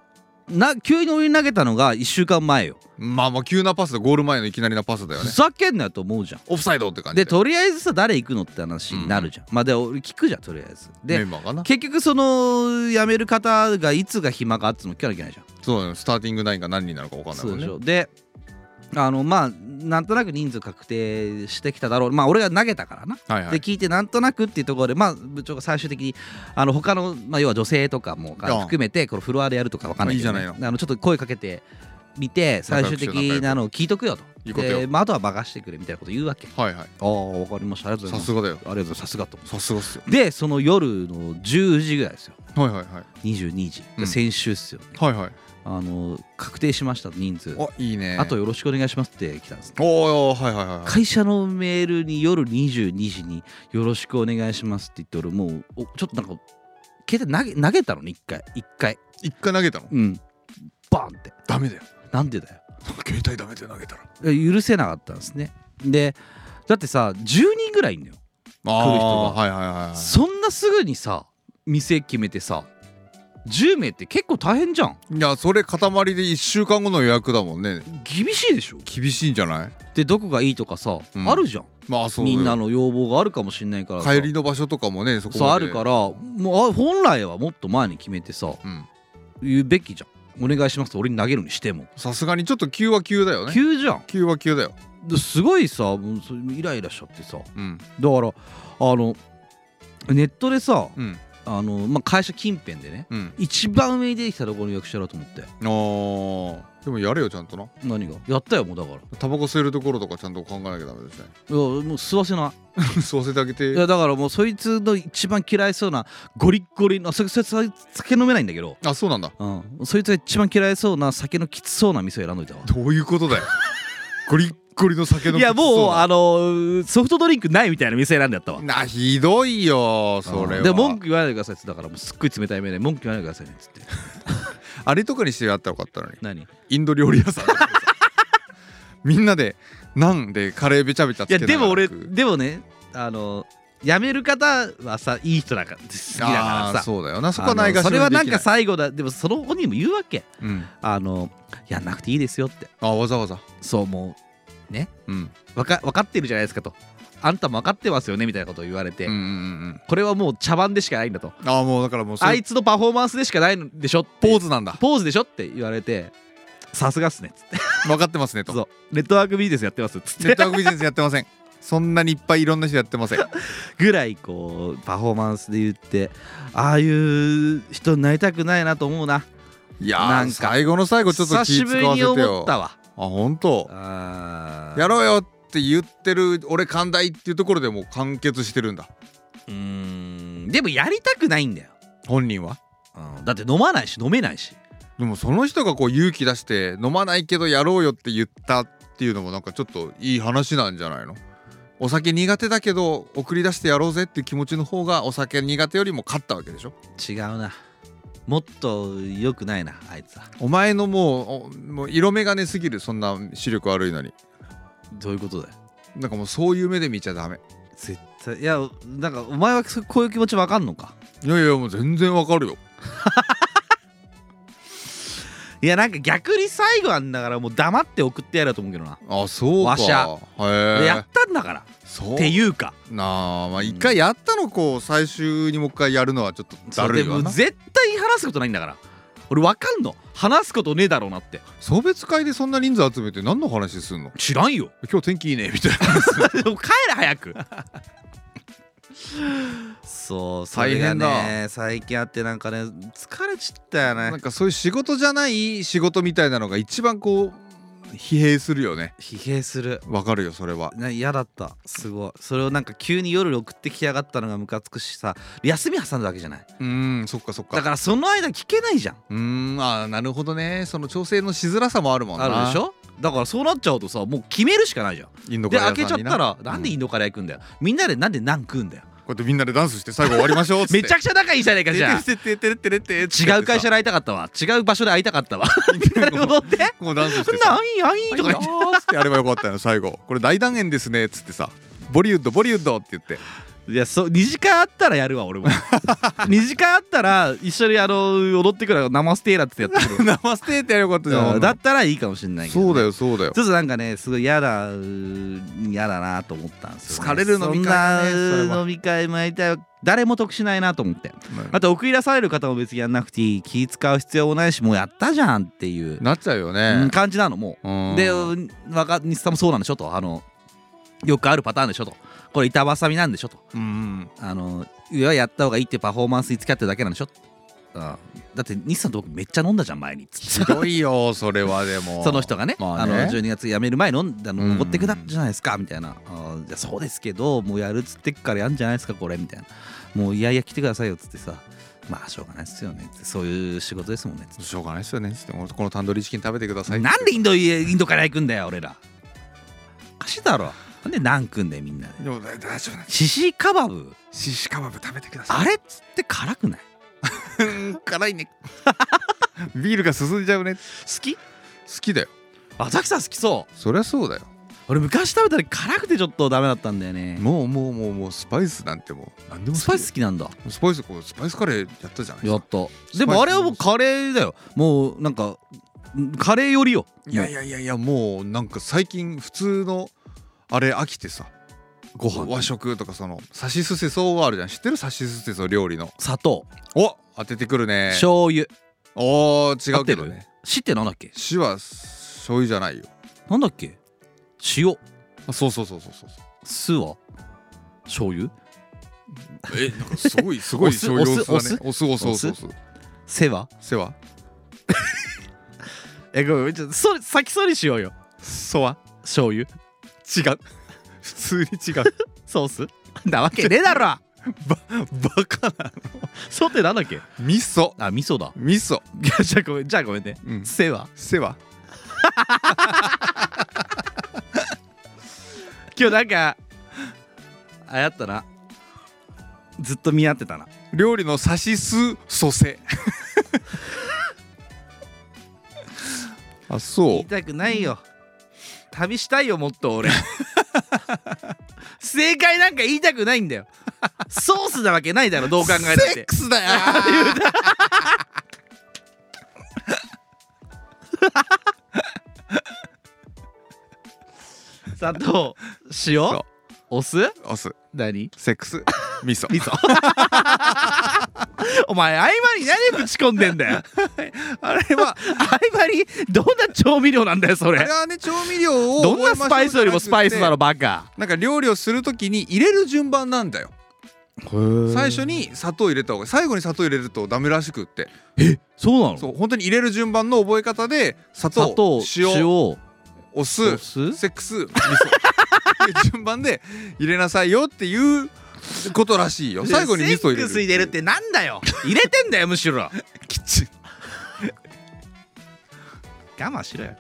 な急に俺に投げたのが1週間前よ。まあまあ急なパスだゴール前のいきなりなパスだよふねざけんなよと思うじゃん。オフサイドって感じでとりあえずさ誰行くのって話になるじゃん。まあで俺聞くじゃんとりあえず。メでンバーかな結局その辞める方がいつが暇かっつうの聞かなきゃいけないじゃん。そうだよスターティングナインが何人なのか分かんないもんねでしょであのまあなんとなく人数確定してきただろう。まあ俺が投げたからな、はいはい。で聞いてなんとなくっていうところでまあ部長が最終的にあの他のまあ要は女性とかも含めてこのフロアでやるとかわかんないけど、ね、いいあのちょっと声かけてみて最終的なのを聞いとくよと。で、まあ、あとは任してくれみたいなこと言うわけ。はいはい。ああわかりました。ありがとうございます。さすがだよ。ありがとうございます。さすがとさすがっすよ。でその夜の10時ぐらいですよ。はいはいはい。22時、うん。先週っすよね。はいはいあの確定しました人数。あいいね。あとよろしくお願いしますって来たんですおおはいはいはいはい。会社のメールに夜22時に「よろしくお願いします」って言って俺もうおちょっとなんか携帯投げ投げたのね一回。一回。一回投げたの？うん。バンって。ダメだよ。なんでだよ。携帯ダメで投げたら。え許せなかったんですね。でだってさ10人ぐらいいんのよ。あ来る人が。はいはいはいはい。そんなすぐにさ店決めてさ10名って結構大変じゃん。いやそれ塊で1週間後の予約だもんね。厳しいでしょ。厳しいんじゃない？でどこがいいとかさ、うん。あるじゃん。まあそうみんなの要望があるかもしんないからさ。帰りの場所とかもねそこあるからもうあ本来はもっと前に決めてさうん。言うべきじゃん。お願いします。と俺に投げるにしても、さすがにちょっと急は急だよね。急じゃん。急は急だよ。ですごいさもうそれイライラしちゃってさ。だうん。からあのネットでさうんあの、まあ、会社近辺でねうん。一番上に出てきたところに予約しろうと思って。あー。でもやれよちゃんとな。何が？やったよもうだから。いタバコ吸えるところとかちゃんと考えなきゃダメですね。やもう吸わせない。吸わせてあげて。いやだからもうそいつの一番嫌いそうなゴリッゴリのそいつ酒飲めないんだけど、あそうなんだ。うん、そいつが一番嫌いそうな酒のきつそうな店を選んどいたわ。どういうことだよ。ゴリッゴリの酒のいやもうあののソフトドリンクないみたいな店選んでやったわ。なひどいよそれは。で文句言わないでくださいっつってだからもうすっごい冷たい目で文句言わないでくださいねっつって。あれとかにしてやったらよかったのに。何？インド料理屋さん。みんなでナンでカレーべちゃべちゃついやけながらでも俺でもねあの辞める方はさいい人だから好きだあからさ。ーそうだよな。そこはないがしそれはなんかさ、最後だ。でもその本人も言うわけ。うん、あのやんなくていいですよって。あわざわざ。そうもうん。うわか分かってるじゃないですかと。あんたも分かってますよねみたいなことを言われて、うんうんうんこれはもう茶番でしかないんだと。ああもうだからもうあいつのパフォーマンスでしかないんでしょポーズなんだ。ポーズでしょって言われてさすがっすね。っつって分かってますねと。そう。ネットワークビジネスやってますっつって。ネットワークビジネスやってません。そんなにいっぱいいろんな人やってません。ぐらいこうパフォーマンスで言ってああいう人になりたくないなと思うな。いやーなんか。最後の最後ちょっと久し気使ぶりに思わせてよったわあ本当？やろうよって言ってる俺寛大っていうところでもう完結してるんだ。うーん。でもやりたくないんだよ、本人は？うん。だって飲まないし飲めないし。でもその人がこう勇気出して飲まないけどやろうよって言ったっていうのもなんかちょっといい話なんじゃないの？お酒苦手だけど送り出してやろうぜっていう気持ちの方がお酒苦手よりも勝ったわけでしょ？違うなもっと良くないなあいつは。お前のもうおもう色眼鏡すぎるそんな視力悪いのに。どういうことだよ。なんかもうそういう目で見ちゃダメ。絶対いやなんかお前はそこういう気持ちわかんのか？いやいやもう全然わかるよ。いやなんか逆に最後なんだからもう黙って送ってやると思うけどな。あそうか。わしゃ。へえ。でやったんだからっていうか。なあまあ一回やったのこう最終にもう一回やるのはちょっとだるいわな。絶対話すことないんだから。俺わかんの。話すことねえだろうなって。送別会でそんな人数集めて何の話すんの？知らんよ。今日天気いいねみたいな。帰れ早く。そうそれが大変ね最近あってなんかね疲れちったよね。なんかそういう仕事じゃない仕事みたいなのが一番こう疲弊するよね。疲弊する。わかるよそれは。な嫌だった。すごい。それをなんか急に夜送ってきやがったのがムカつくしさ。休み挟んだわけじゃない。うーんそっかそっか。だからその間聞けないじゃん。うーんあーなるほどね。その調整のしづらさもあるもんな。あるでしょ？だからそうなっちゃうとさもう決めるしかないじゃん。インドカで開レー屋さんにけちゃったらなんでインドカレー行くんだよ。みんなでなんでナン食うんだよ。こうやってみんなでダンスして最後終わりましょうっつって。めちゃくちゃ仲いいじゃないかじゃあ。違う会社で会いたかったわ。違う場所で会いたかったわ。なるほどって。こうダンスしてさ。なんやいとか言って。やればよかったよ最後。これ大団円ですねっつってさ。ボリウッドボリウッドって言っていやそう2時間あったらやるわ俺も。2時間あったら一緒にあの踊ってくる生ステーラってやってくる生 ステーってやればよかったじゃんだったらいいかもしれないけどね、そうだよそうだよ。ちょっとなんかねすごい嫌だ嫌だなと思ったんですよ、ね、疲れる飲み会だねそんな飲み会もやりたい誰も得しないなと思って。あと送り出される方も別にやんなくていい。気使う必要もないしもうやったじゃんっていう、なっちゃうようんね感じなのもう。で若西さんもそうなんでしょと。あのよくあるパターンでしょとこれ板挟みなんでしょと。うんあのいややった方がいいってパフォーマンスに付き合ってるだけなんでしょ。うんだって西さんと僕めっちゃ飲んだじゃん前にひどいよそれはでも。その人がね,、まあね。あの12月辞める前のあのうん登ってくだじゃないですかみたいな、あーいやそうですけどもうやるっつってっからやんじゃないですかこれみたいな。もういやいや来てくださいよっつってさまあしょうがないっすよねそういう仕事ですもんねしょうがないですよねつって。このタンドリーチキン食べてくださいなんでインドインドから行くんだよ俺ら。おかしいだろなんでナン食んだよみんなで？でも大丈夫なんシシカバブ？シシカバブ食べてください。あれっつって辛くない？う ん辛いね。ビールが進んじゃうね。好好ききだよ。あザキさん好きそう。そりゃそうだよ。俺昔食べたら辛くてちょっとダメだったんだよね。もうもうもうもうスパイスなんてもう。何でもスパイス好きなんだ。スパイスこうスパイスカレーやったじゃないですか。やった。でもあれはもうカレーだよ。もうなんかんカレーよりよ。いやいやいやいやもうなんか最近普通のあれ飽きてさご飯。和食とかそのさしすせそうがあるじゃん。知ってる？さしすせそう料理の。砂糖。お当ててくるね。醤油。おー違うけどね。しってなんだっけ？死は醤油じゃないよ。なんだっけ？塩。あそうそうそうそうそう。酢は？醤油？えなんかすごい すごい醤油おお酢だね。お酢お酢？お酢お酢？せはせは えごめんちょっとそれ先そりしようよ。そは醤油違う。普通に違う。ソース？なわけねえだろ！バカなそうってなんだっけ？味噌。あ味噌だ。味噌。じゃあごめんじゃあごめんね。うん。せはせは 今日なんかあやったな。ずっと見合ってたな。料理のさしす そせあ言そいたくないよ旅したいよもっと俺。正解なんか言いたくないんだよ。ソースなわけないだろどう考えたっうセッてクスだよ。砂糖塩そお酢？お酢。何？セックス。味噌。味噌。お前合間に何ぶち込んでんだよ。あれは合間にどんな調味料なんだよそれ。あれはね調味料をどんなスパイスよりもスパイスだろバカ。なんか料理をするときに入れる順番なんだよ。最初に砂糖入れた方が最後に砂糖入れるとダメらしくって。そうなの？そう本当に入れる順番の覚え方で砂糖塩塩。おお酢酢？セックス味噌いう順番で入れなさいよっていうことらしいよ。最後に味噌入れる。セックス入れるってなんだよ入れてんだよむしろ。キッチン我慢しろよ。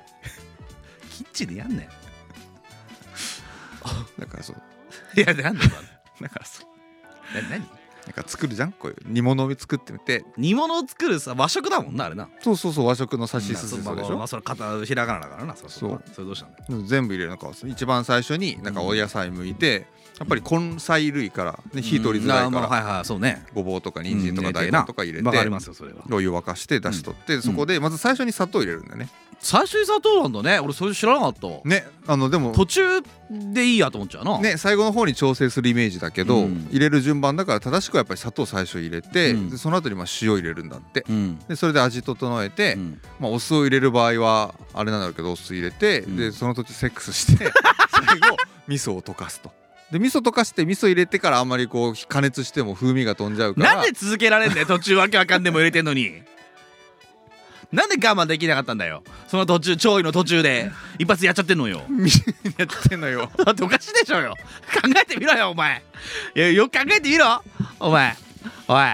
キッチンでやんなよ。だからそう。いやなんだよだからそう。な何？なんか作るじゃん？こういう煮物を作ってみて。煮物を作るさ和食だもんなあれな。そうそうそう和食のさしすせまあそうでしょまあまあそれ片ひらがなだからなそう。そうそれどうしたんだよ全部入れるのか一番最初になんかお野菜剥いてやっぱり根菜類から、ね、火通りづらいからはいはいそうね。ごぼうとか人参とか大根とか入れてわかりますよそれは。お湯沸かして出しとってそこでまず最初に砂糖入れるんだよね。最初に砂糖なんだね。俺それ知らなかった。わねあのでも途中でいいやと思っちゃうな。ね最後の方に調整するイメージだけど、うん。入れる順番だから正しくはやっぱり砂糖最初入れて、うん。でその後にまあ塩入れるんだって。うん。でそれで味整えて、うん。まあ、お酢を入れる場合はあれなんだろうけどお酢入れて、うん。でその途中セックスして 最後味噌を溶かすとで味噌溶かして味噌入れてからあんまりこう加熱しても風味が飛んじゃうから。なんで続けられんだよ途中わけわかんでも入れてんのに。なんで我慢できなかったんだよ。その途中調理の途中で。一発やっちゃってんのよ。やってんのよ。だっておかしいでしょうよ。考えてみろよお前。いやよく考えてみろお前。おい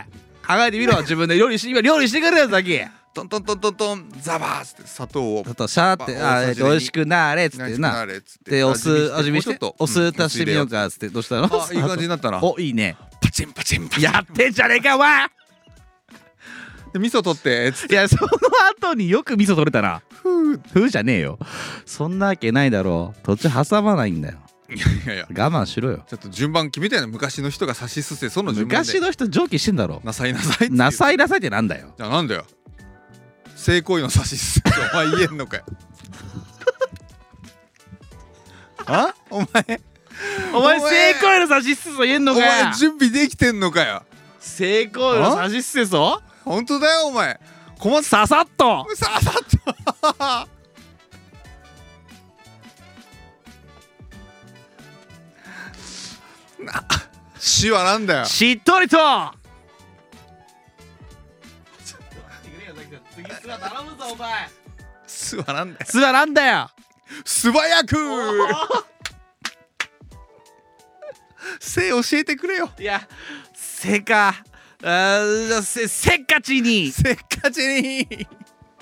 考えてみろ自分で。料理し今料理してくれよ先トントントントントンザバーっつって砂糖を。ちょっとシャーってあえっと美味しくなーれっつってななれっつってでお酢味見してお酢足してみようかっつってどうしたの？あいい感じになったな。おいいね。パチンパチンパチン。やってんじゃねえかお前。で味噌取ってつって。いやその後によく味噌取れたな。ふうふうじゃねえよ。そんなわけないだろう。途中挟まないんだよ。いやいや我慢しろよ。ちょっと順番決めたよね昔の人が指しすせその順番で。昔の人上記してんだろ。なさいなさいなさいなさいってなんだよ。じゃあなんだよ性行為の指しすお前言えんのかよ。あ？お前？お前性行為の差しすせそ言えんのおかよ。前準備できてんのかよ。性行為の差しすせそ本当だよお前。小松ささっと。ささっと。な死はなんだよ。しっとりと次すら頼むぞお前。なんだよすらなんだよ。素早く。性教えてくれよ。いやせか。せせっかちに。せっかちに。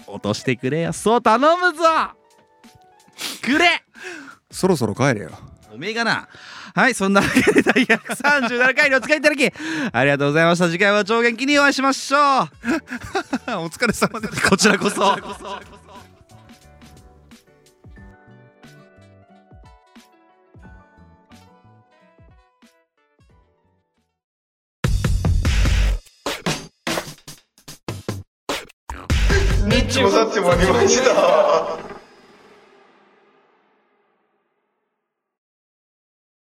落としてくれよ。そう頼むぞ。くれ。そろそろ帰れよ。おめえがなはいそんなわけで第137回にお使いいただきありがとうございました。次回は超元気にお会いしましょう。お疲れ様ですこ ちらこそニッチもサッチもありました。